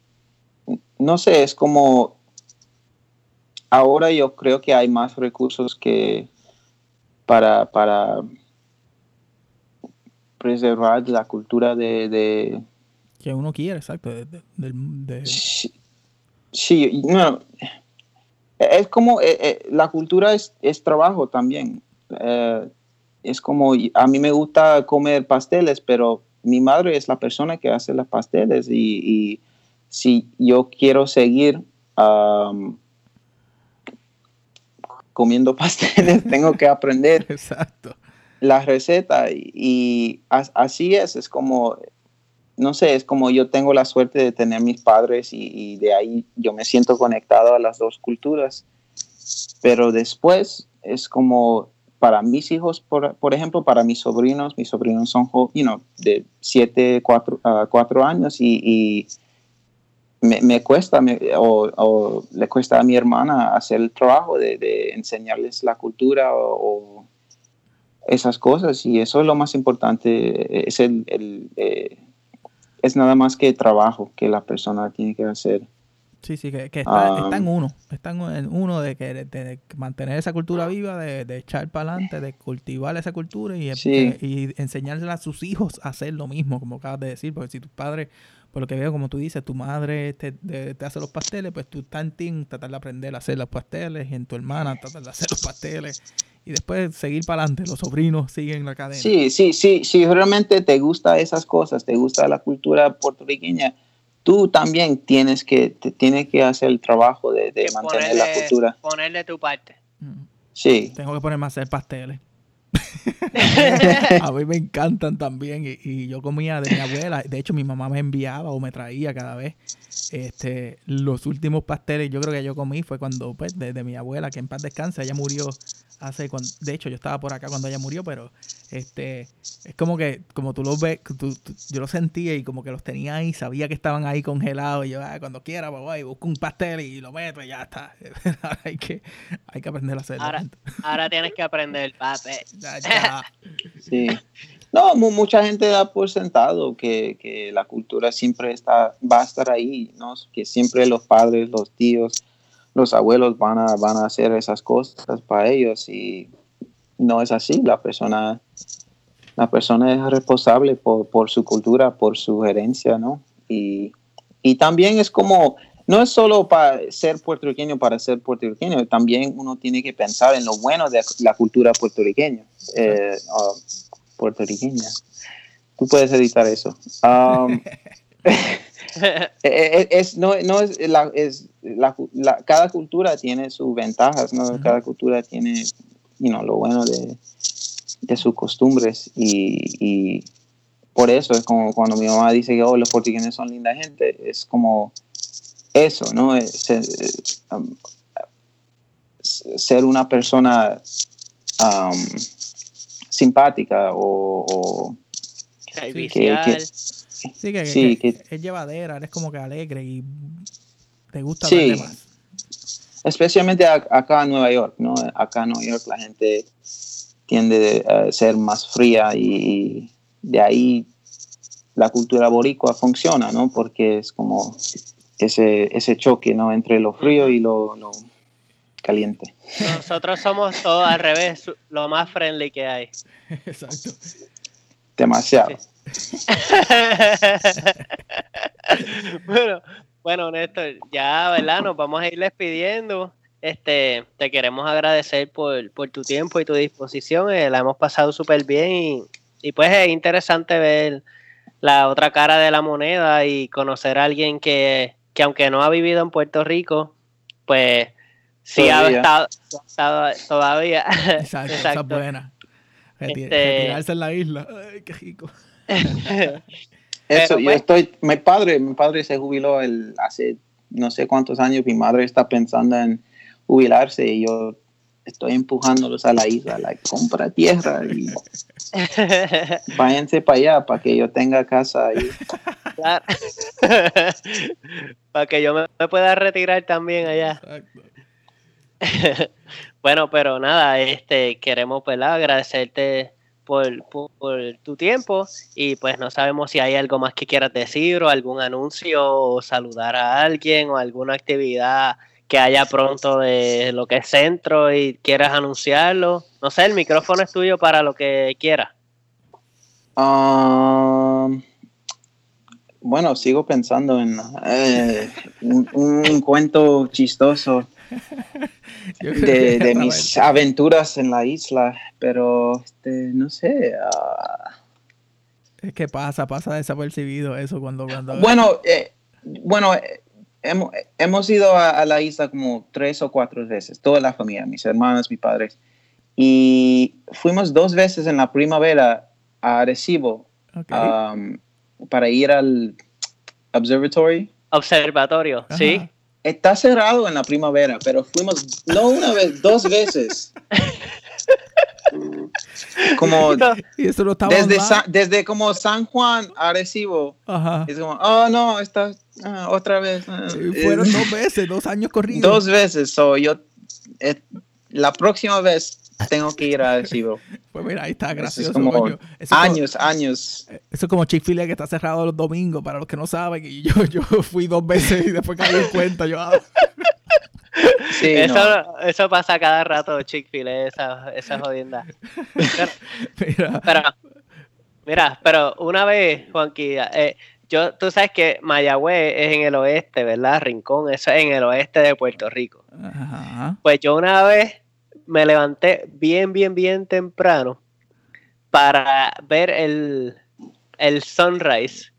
Speaker 3: no sé, es como ahora yo creo que hay más recursos que para, para preservar la cultura de,
Speaker 1: que uno quiere, exacto.
Speaker 3: Sí, bueno, es como eh, eh, la cultura es, trabajo también. Eh, es como a mí me gusta comer pasteles, pero mi madre es la persona que hace los pasteles y si yo quiero seguir comiendo (laughs) pasteles, tengo que aprender (laughs)
Speaker 1: Exacto.
Speaker 3: la receta y, así es, es como, no sé, es como yo tengo la suerte de tener mis padres y, de ahí yo me siento conectado a las dos culturas, pero después es como para mis hijos, por, ejemplo, para mis sobrinos, mis sobrinos son, you de 7, 4, años y me, cuesta, o, le cuesta a mi hermana hacer el trabajo de, enseñarles la cultura o, esas cosas. Y eso es lo más importante, es, el, eh, es nada más que trabajo que la persona tiene que hacer.
Speaker 1: Sí, sí, que, que está,
Speaker 3: Um,
Speaker 1: está en uno. Está en uno de que de, de mantener esa cultura viva, de, de echar para adelante, de cultivar esa cultura y,
Speaker 3: Sí.
Speaker 1: y enseñársela a sus hijos a hacer lo mismo, como acabas de decir. Porque si tus padres, por lo que veo, como tú dices, tu madre te, te- te hace los pasteles, pues tú estás en ti tratar de aprender a hacer los pasteles, y en tu hermana tratar de hacer los pasteles. Y después seguir para adelante. Los sobrinos siguen la cadena.
Speaker 3: Sí, sí, sí, si realmente te gusta esas cosas, te gusta la cultura puertorriqueña, tú también tienes que, te, tienes que hacer el trabajo de, mantener la cultura.
Speaker 2: ponerle tu parte.
Speaker 1: Mm.
Speaker 3: Sí,
Speaker 1: Tengo que ponerme a hacer pasteles. A mí me encantan también y, y yo comía de mi abuela. De hecho, mi mamá me enviaba o me traía cada vez este, los últimos pasteles. Yo creo que yo comí fue cuando, pues, de, de mi abuela, que en paz descanse, ella murió hace, cuan- de hecho, yo estaba por acá cuando ella murió, pero este, es como que, como tú los ves, tú- tú- yo los sentía y como que los tenía ahí, sabía que estaban ahí congelados. Y yo, "Ah, cuando quiera, pues, busco un pastel y lo meto y ya está. (laughs) hay, que, hay que aprender a hacerlo.
Speaker 2: Ahora, ahora tienes que aprender el papel. (laughs)
Speaker 1: Ya, ya. (laughs)
Speaker 3: sí. No, mu- mucha gente da por sentado que, que la cultura siempre está, va a estar ahí, ¿no? Que siempre los padres, los tíos, los abuelos van a, van a hacer esas cosas para ellos y no es así. La persona, la persona es responsable por, por su cultura, por su herencia, ¿no? Y, y también es como, no es solo para ser puertorriqueño para ser puertorriqueño, también uno tiene que pensar en lo bueno de la cultura puertorriqueña. eh, puertorriqueña. Tú puedes editar eso. Um, eh, eh, es, no, no es, la, es la, la- cada cultura tiene sus ventajas, ¿no? Cada cultura tiene you know, lo bueno de, de sus costumbres y, y por eso es como cuando mi mamá dice que oh, los puertorriqueños son linda gente, es como eso, ¿no? Es, ser, um, ser una persona um, simpática o, que-
Speaker 1: Sí, que,
Speaker 3: Sí,
Speaker 1: que-
Speaker 3: que-
Speaker 1: es llevadera, eres como que alegre y te gusta
Speaker 3: Sí.
Speaker 1: más.
Speaker 3: especialmente ac- acá en Nueva York, ¿no? Acá en Nueva York la gente tiende a ser más fría y, y de ahí la cultura boricua funciona, ¿no? Porque es como ese, ese choque, ¿no? Entre lo frío y lo, lo caliente.
Speaker 2: Nosotros somos todos al revés, lo más friendly que hay.
Speaker 1: Exacto.
Speaker 3: Demasiado. (laughs)
Speaker 2: bueno, bueno, Néstor, ya, ¿verdad? Nos vamos a ir despidiendo. Este, te queremos agradecer por, por tu tiempo y tu disposición. eh, la hemos pasado súper bien y, y pues es interesante ver la otra cara de la moneda y conocer a alguien que, que aunque no ha vivido en Puerto Rico, pues sí ha
Speaker 3: Todavía.
Speaker 2: estado, ha estado todavía.
Speaker 1: Exacto, esa es buena. Reti-
Speaker 2: Este-
Speaker 1: Retirarse en la isla. Ay, qué rico.
Speaker 3: Eso,
Speaker 2: Pero,
Speaker 3: yo
Speaker 2: pues-
Speaker 3: estoy, mi padre, mi padre se jubiló el, hace no sé cuántos años, mi madre está pensando en jubilarse y yo estoy empujándolos a la isla, like, compra tierra y (laughs) váyanse para allá para que yo tenga casa ahí.
Speaker 2: Claro. (laughs) Para que yo me, me pueda retirar también allá.
Speaker 1: Exacto. (laughs)
Speaker 2: bueno, pero nada, este queremos ¿verdad? agradecerte por, por, tu tiempo y pues no sabemos si hay algo más que quieras decir o algún anuncio o saludar a alguien o alguna actividad que haya pronto de lo que es centro y quieras anunciarlo. No sé, el micrófono es tuyo para lo que quieras.
Speaker 3: Um, bueno, sigo pensando en eh, un, cuento chistoso (laughs) de, mis aventuras en la isla, pero este, no sé. ah,
Speaker 1: Es que pasa, pasa desapercibido eso cuando... cuando
Speaker 3: bueno, eh, bueno, eh, hemos, hemos ido a, a la isla como tres o cuatro veces, toda la familia, mis hermanos, mis padres, y fuimos dos veces en la primavera a Arecibo um, para ir al observatory.
Speaker 2: Observatorio, ¿sí?
Speaker 3: Está cerrado en la primavera, pero fuimos no una vez, dos veces. Como (laughs)
Speaker 1: Y eso lo estaba
Speaker 3: desde,
Speaker 1: online.
Speaker 3: Sa- desde como San Juan a Arecibo.
Speaker 1: Ajá.
Speaker 3: Es como, oh no, está ah, otra vez. ah".
Speaker 1: Y Fueron
Speaker 3: Eh,
Speaker 1: dos veces, dos años (laughs) corridos.
Speaker 3: dos veces. So, yo, eh, la próxima vez tengo que ir a Arecibo. (laughs)
Speaker 1: Pues mira, ahí está,
Speaker 3: Eso
Speaker 1: gracioso.
Speaker 3: es como
Speaker 1: coño. Eso es como-
Speaker 3: años, años.
Speaker 1: Eso es como Chick-fil-A que está cerrado los domingos, para los que no saben. Y yo, (laughs) yo fui dos veces y después caí en cuenta. Yo, ah, (laughs)
Speaker 3: Sí,
Speaker 2: eso,
Speaker 3: no.
Speaker 2: eso pasa cada rato, Chick-fil-A, esa, esa jodienda. Pero,
Speaker 1: mira,
Speaker 2: pero, mira, pero una vez, Juanqui, eh, yo, tú sabes que Mayagüez es en el oeste, ¿verdad? Rincón, eso es en el oeste de Puerto Rico.
Speaker 1: ajá.
Speaker 2: Pues yo una vez me levanté bien, bien, bien temprano para ver el, el sunrise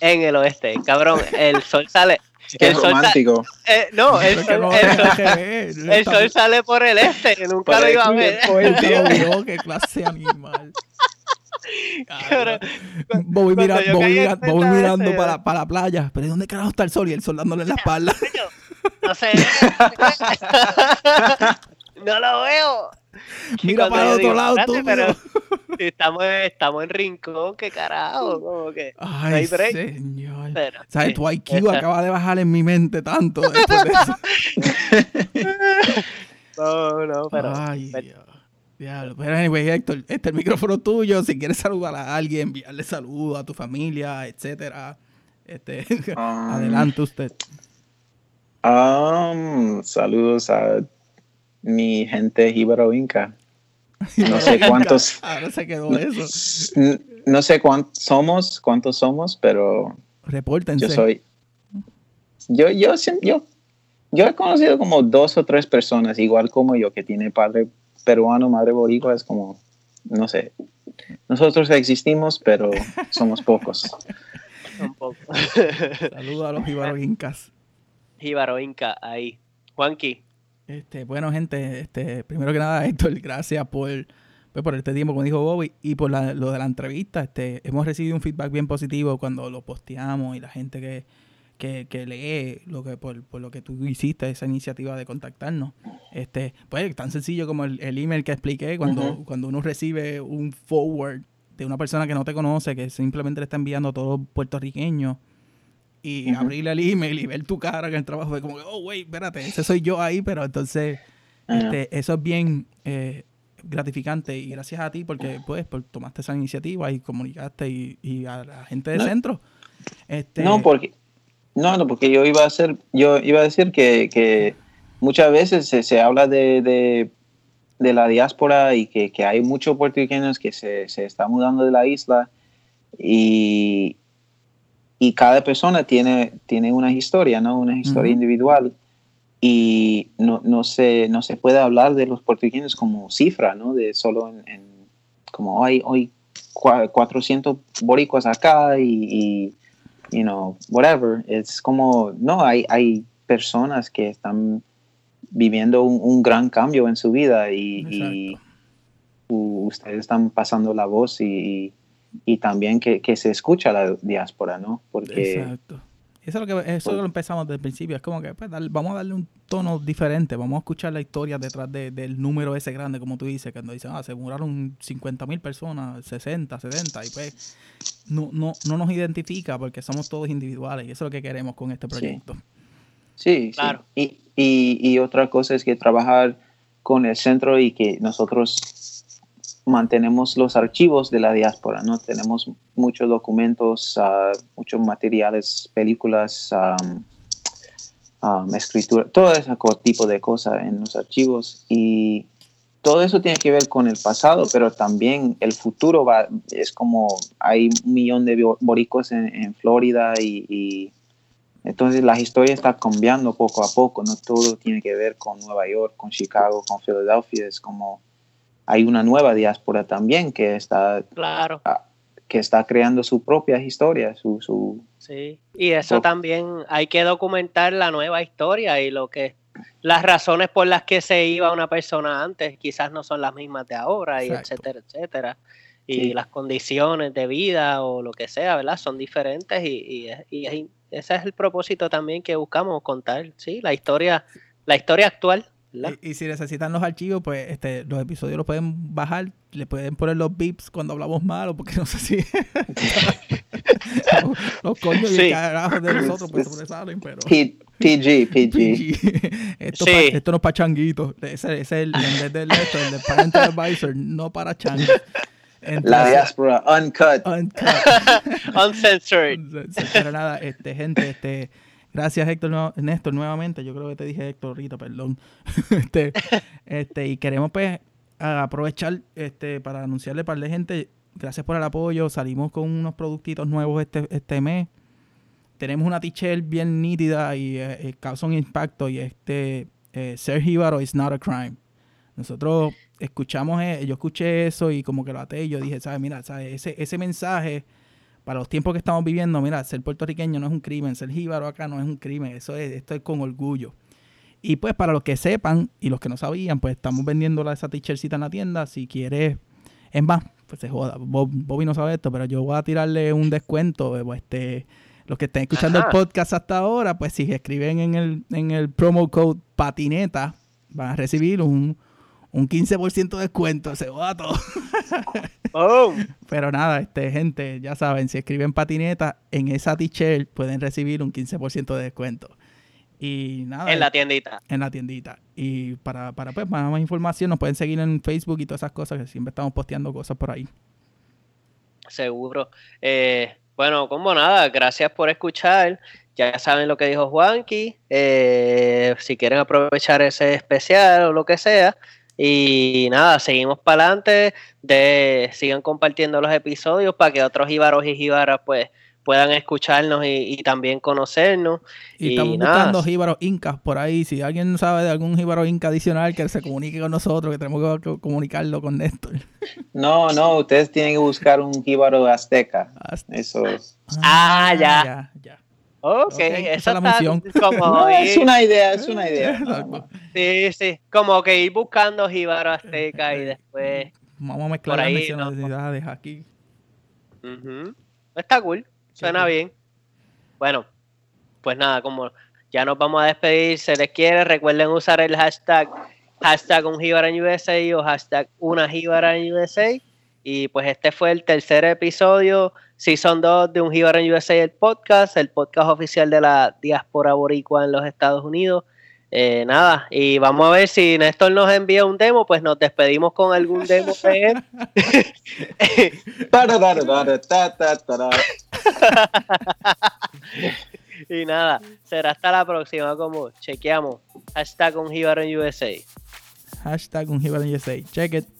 Speaker 2: en el oeste. Cabrón, el sol sale. (laughs)
Speaker 3: Qué
Speaker 2: el sol sa-
Speaker 3: romántico.
Speaker 2: eh, no, el sol,
Speaker 1: no
Speaker 2: el sol- (laughs) el sale por el este. que (laughs) Nunca lo iba a ver.
Speaker 1: qué clase de animal.
Speaker 2: Cabrón,
Speaker 1: Voy, mira, voy, mira- mirando para, para la playa. Pero ¿de dónde carajo está el sol? Y el sol dándole en la espalda.
Speaker 2: No sé. No lo veo.
Speaker 1: Mira para el otro
Speaker 2: digo,
Speaker 1: lado,
Speaker 2: "Espérate,
Speaker 1: estúpido".
Speaker 2: pero (laughs) estamos, estamos en rincón, qué carajo. Como que,
Speaker 1: Ay,
Speaker 2: hay break.
Speaker 1: señor.
Speaker 2: pero,
Speaker 1: ¿Sabes?
Speaker 2: sí,
Speaker 1: Tu IQ
Speaker 2: esa-
Speaker 1: acaba de bajar en mi mente tanto (laughs) después de eso. (laughs)
Speaker 2: No, no, pero.
Speaker 1: Ay,
Speaker 2: pero-
Speaker 1: Dios. Diablo. Pero anyway, Héctor, este es el micrófono tuyo. Si quieres saludar a alguien, enviarle saludos a tu familia, etcétera. Este,
Speaker 3: Um,
Speaker 1: adelante usted.
Speaker 3: Um, saludos a mi gente jíbaro inca. No sé (laughs) cuántos, (laughs)
Speaker 1: Ahora se quedó eso.
Speaker 3: n- no sé cuántos somos, cuántos somos, pero
Speaker 1: Repórtense.
Speaker 3: yo soy. Yo, yo, yo, yo he conocido como dos o tres personas, igual como yo, que tiene padre peruano, madre boricua, es como, no sé. Nosotros existimos, pero somos pocos. (laughs)
Speaker 1: Saludos a los jíbaros incas.
Speaker 2: Jíbaro Inca, ahí. Juanqui,
Speaker 1: Este, bueno, gente, este, primero que nada, (laughs) Héctor, gracias por, pues, por este tiempo, como dijo Bobby, y por la- lo de la entrevista. Este, hemos recibido un feedback bien positivo cuando lo posteamos y la gente que, que, que lee lo que por, por lo que tú hiciste, esa iniciativa de contactarnos. Este, pues tan sencillo como el, el email que expliqué, cuando, cuando uno recibe un forward de una persona que no te conoce, que simplemente le está enviando a todos los puertorriqueños, y
Speaker 3: Ujú.
Speaker 1: abrirle el email y ver tu cara en el trabajo, fue como, oh, wait, espérate, ese soy yo ahí, pero entonces
Speaker 3: Ajá.
Speaker 1: este, eso es bien eh, gratificante y gracias a ti porque pues por tomaste esa iniciativa y comunicaste y, y a la gente del
Speaker 3: No.
Speaker 1: centro. Este,
Speaker 3: No, porque no, no, porque yo iba a hacer, yo iba a decir que, que muchas veces se, se habla de, de, de la diáspora y que, que hay muchos puertorriqueños que se, se están mudando de la isla y, y cada persona tiene, tiene una historia, ¿no? Una historia
Speaker 1: Ujú.
Speaker 3: individual y no, no, se, no se puede hablar de los puertorriqueños como cifra, ¿no? De solo en, en- como hoy, hoy cua- 400 boricuas acá y, y you know, whatever. Es como, no, hay, hay personas que están viviendo un, un gran cambio en su vida y, y ustedes están pasando la voz y, y también que, que se escucha la diáspora, ¿no? Porque
Speaker 1: Exacto. Eso es lo que eso es lo que empezamos desde el principio. Es como que pues, vamos a darle un tono diferente. Vamos a escuchar la historia detrás de- del número ese grande, como tú dices, cuando dicen, ah, se muraron 50 mil personas, 60, 70, y pues no, no, no nos identifica porque somos todos individuales y eso es lo que queremos con este proyecto.
Speaker 3: Sí, sí.
Speaker 2: Claro.
Speaker 3: Y, y, y otra cosa es que trabajar con el centro y que nosotros mantenemos los archivos de la diáspora, ¿no? Tenemos muchos documentos, ah, muchos materiales, películas, escritura, todo ese tipo de cosas en los archivos y todo eso tiene que ver con el pasado, pero también el futuro va, es como hay un millón de bo- boricos en, en Florida y, y entonces la historia está cambiando poco a poco, no todo tiene que ver con Nueva York, con Chicago, con Filadelfia, es como hay una nueva diáspora también que está,
Speaker 2: claro.
Speaker 3: que está creando su propia historia, su, su
Speaker 2: Sí, y eso
Speaker 3: So-
Speaker 2: también hay que documentar la nueva historia y lo que las razones por las que se iba una persona antes quizás no son las mismas de ahora y
Speaker 1: Exacto.
Speaker 2: etcétera, etcétera. Y
Speaker 3: Sí.
Speaker 2: las condiciones de vida o lo que sea, ¿verdad? Son diferentes y, y, y es- ese es el propósito también que buscamos contar, sí, la historia, la historia actual ¿verdad?
Speaker 1: Y, y si necesitan los archivos, pues este, los episodios los pueden bajar, le pueden poner los beeps cuando hablamos malo, porque no sé si los, (laughs) los coños y
Speaker 2: Sí.
Speaker 1: carajos de nosotros pues sobresalen, pero
Speaker 3: P- PG, PG. (laughs)
Speaker 1: esto,
Speaker 2: Sí.
Speaker 1: pa- esto no es para changuitos. Ese, ese es el, en vez del esto, el de Parental Advisor, no para changos.
Speaker 3: La diáspora, uncut.
Speaker 1: uncut. (laughs)
Speaker 2: Uncensored.
Speaker 1: Pero nada, este, gente, este, gracias Héctor, Néstor, nuevamente. Yo creo que te dije Héctor ahorita, perdón. (laughs) este, este, y queremos pues aprovechar este para anunciarle para la gente, gracias por el apoyo. Salimos con unos productitos nuevos este, este mes. Tenemos una t-shirt bien nítida y eh, eh, causa un impacto. Y este, eh, ser jíbaro is not a crime. Nosotros escuchamos, eh, yo escuché eso y como que lo até y yo dije, ¿sabes? Mira, ¿sabes? Ese, ese mensaje para los tiempos que estamos viviendo, mira, ser puertorriqueño no es un crimen, ser jíbaro acá no es un crimen, eso es, esto es con orgullo. Y pues para los que sepan y los que no sabían, pues estamos vendiendo esa t-shirtcita en la tienda. Si quieres, es más, pues se joda. Bob- Bobby no sabe esto, pero yo voy a tirarle un descuento. eh, pues, este, los que estén escuchando
Speaker 2: Ajá.
Speaker 1: el podcast hasta ahora, pues si escriben en el, en el promo code patineta, van a recibir un, un 15% de descuento. Ese vato.
Speaker 2: Boom. (laughs)
Speaker 1: Pero nada, este, gente, ya saben, si escriben patineta en esa t-shirt pueden recibir un 15% de descuento. Y nada,
Speaker 2: En la tiendita.
Speaker 1: en la tiendita. Y para, para pues, más, más información nos pueden seguir en Facebook y todas esas cosas, que siempre estamos posteando cosas por ahí.
Speaker 2: Seguro. Eh, bueno, como nada, gracias por escuchar. Ya saben lo que dijo Juanqui. Eh, si quieren aprovechar ese especial o lo que sea. Y nada, seguimos para adelante. De, sigan compartiendo los episodios para que otros jíbaros y jíbaras pues puedan escucharnos y, y también conocernos.
Speaker 1: Y,
Speaker 2: Y
Speaker 1: estamos
Speaker 2: nada.
Speaker 1: buscando jíbaros incas por ahí. Si alguien sabe de algún jíbaro inca adicional que se comunique con nosotros, que tenemos que comunicarlo con Néstor.
Speaker 3: No, no, ustedes tienen que buscar un jíbaro azteca. Eso es.
Speaker 2: Ah, ya.
Speaker 1: ya, ya.
Speaker 2: Ok,
Speaker 1: esa es la misión.
Speaker 2: como
Speaker 3: No, es una idea, es una idea. (laughs)
Speaker 2: Sí, sí, como que ir buscando jíbaros azteca y después
Speaker 1: Vamos a mezclar las
Speaker 2: ahí, ¿no?
Speaker 1: nacionalidades aquí.
Speaker 2: Ujú. Está cool, suena
Speaker 1: sí.
Speaker 2: bien. Bueno, pues nada, como ya nos vamos a despedir, se les quiere, recuerden usar el hashtag hashtag un jíbaro en USA o hashtag una jíbara en USA. Y pues este fue el tercer episodio, Season 2 de Un Jíbaro en USA, el podcast, el podcast oficial de la diáspora boricua en los Estados Unidos. Eh, nada, y vamos a ver si Néstor nos envía un demo, pues nos despedimos con algún demo de él. (laughs) (laughs) Y nada, será hasta la próxima, como chequeamos. Hashtag un jíbaro en USA.
Speaker 1: Hashtag un jíbaro en USA. Check it.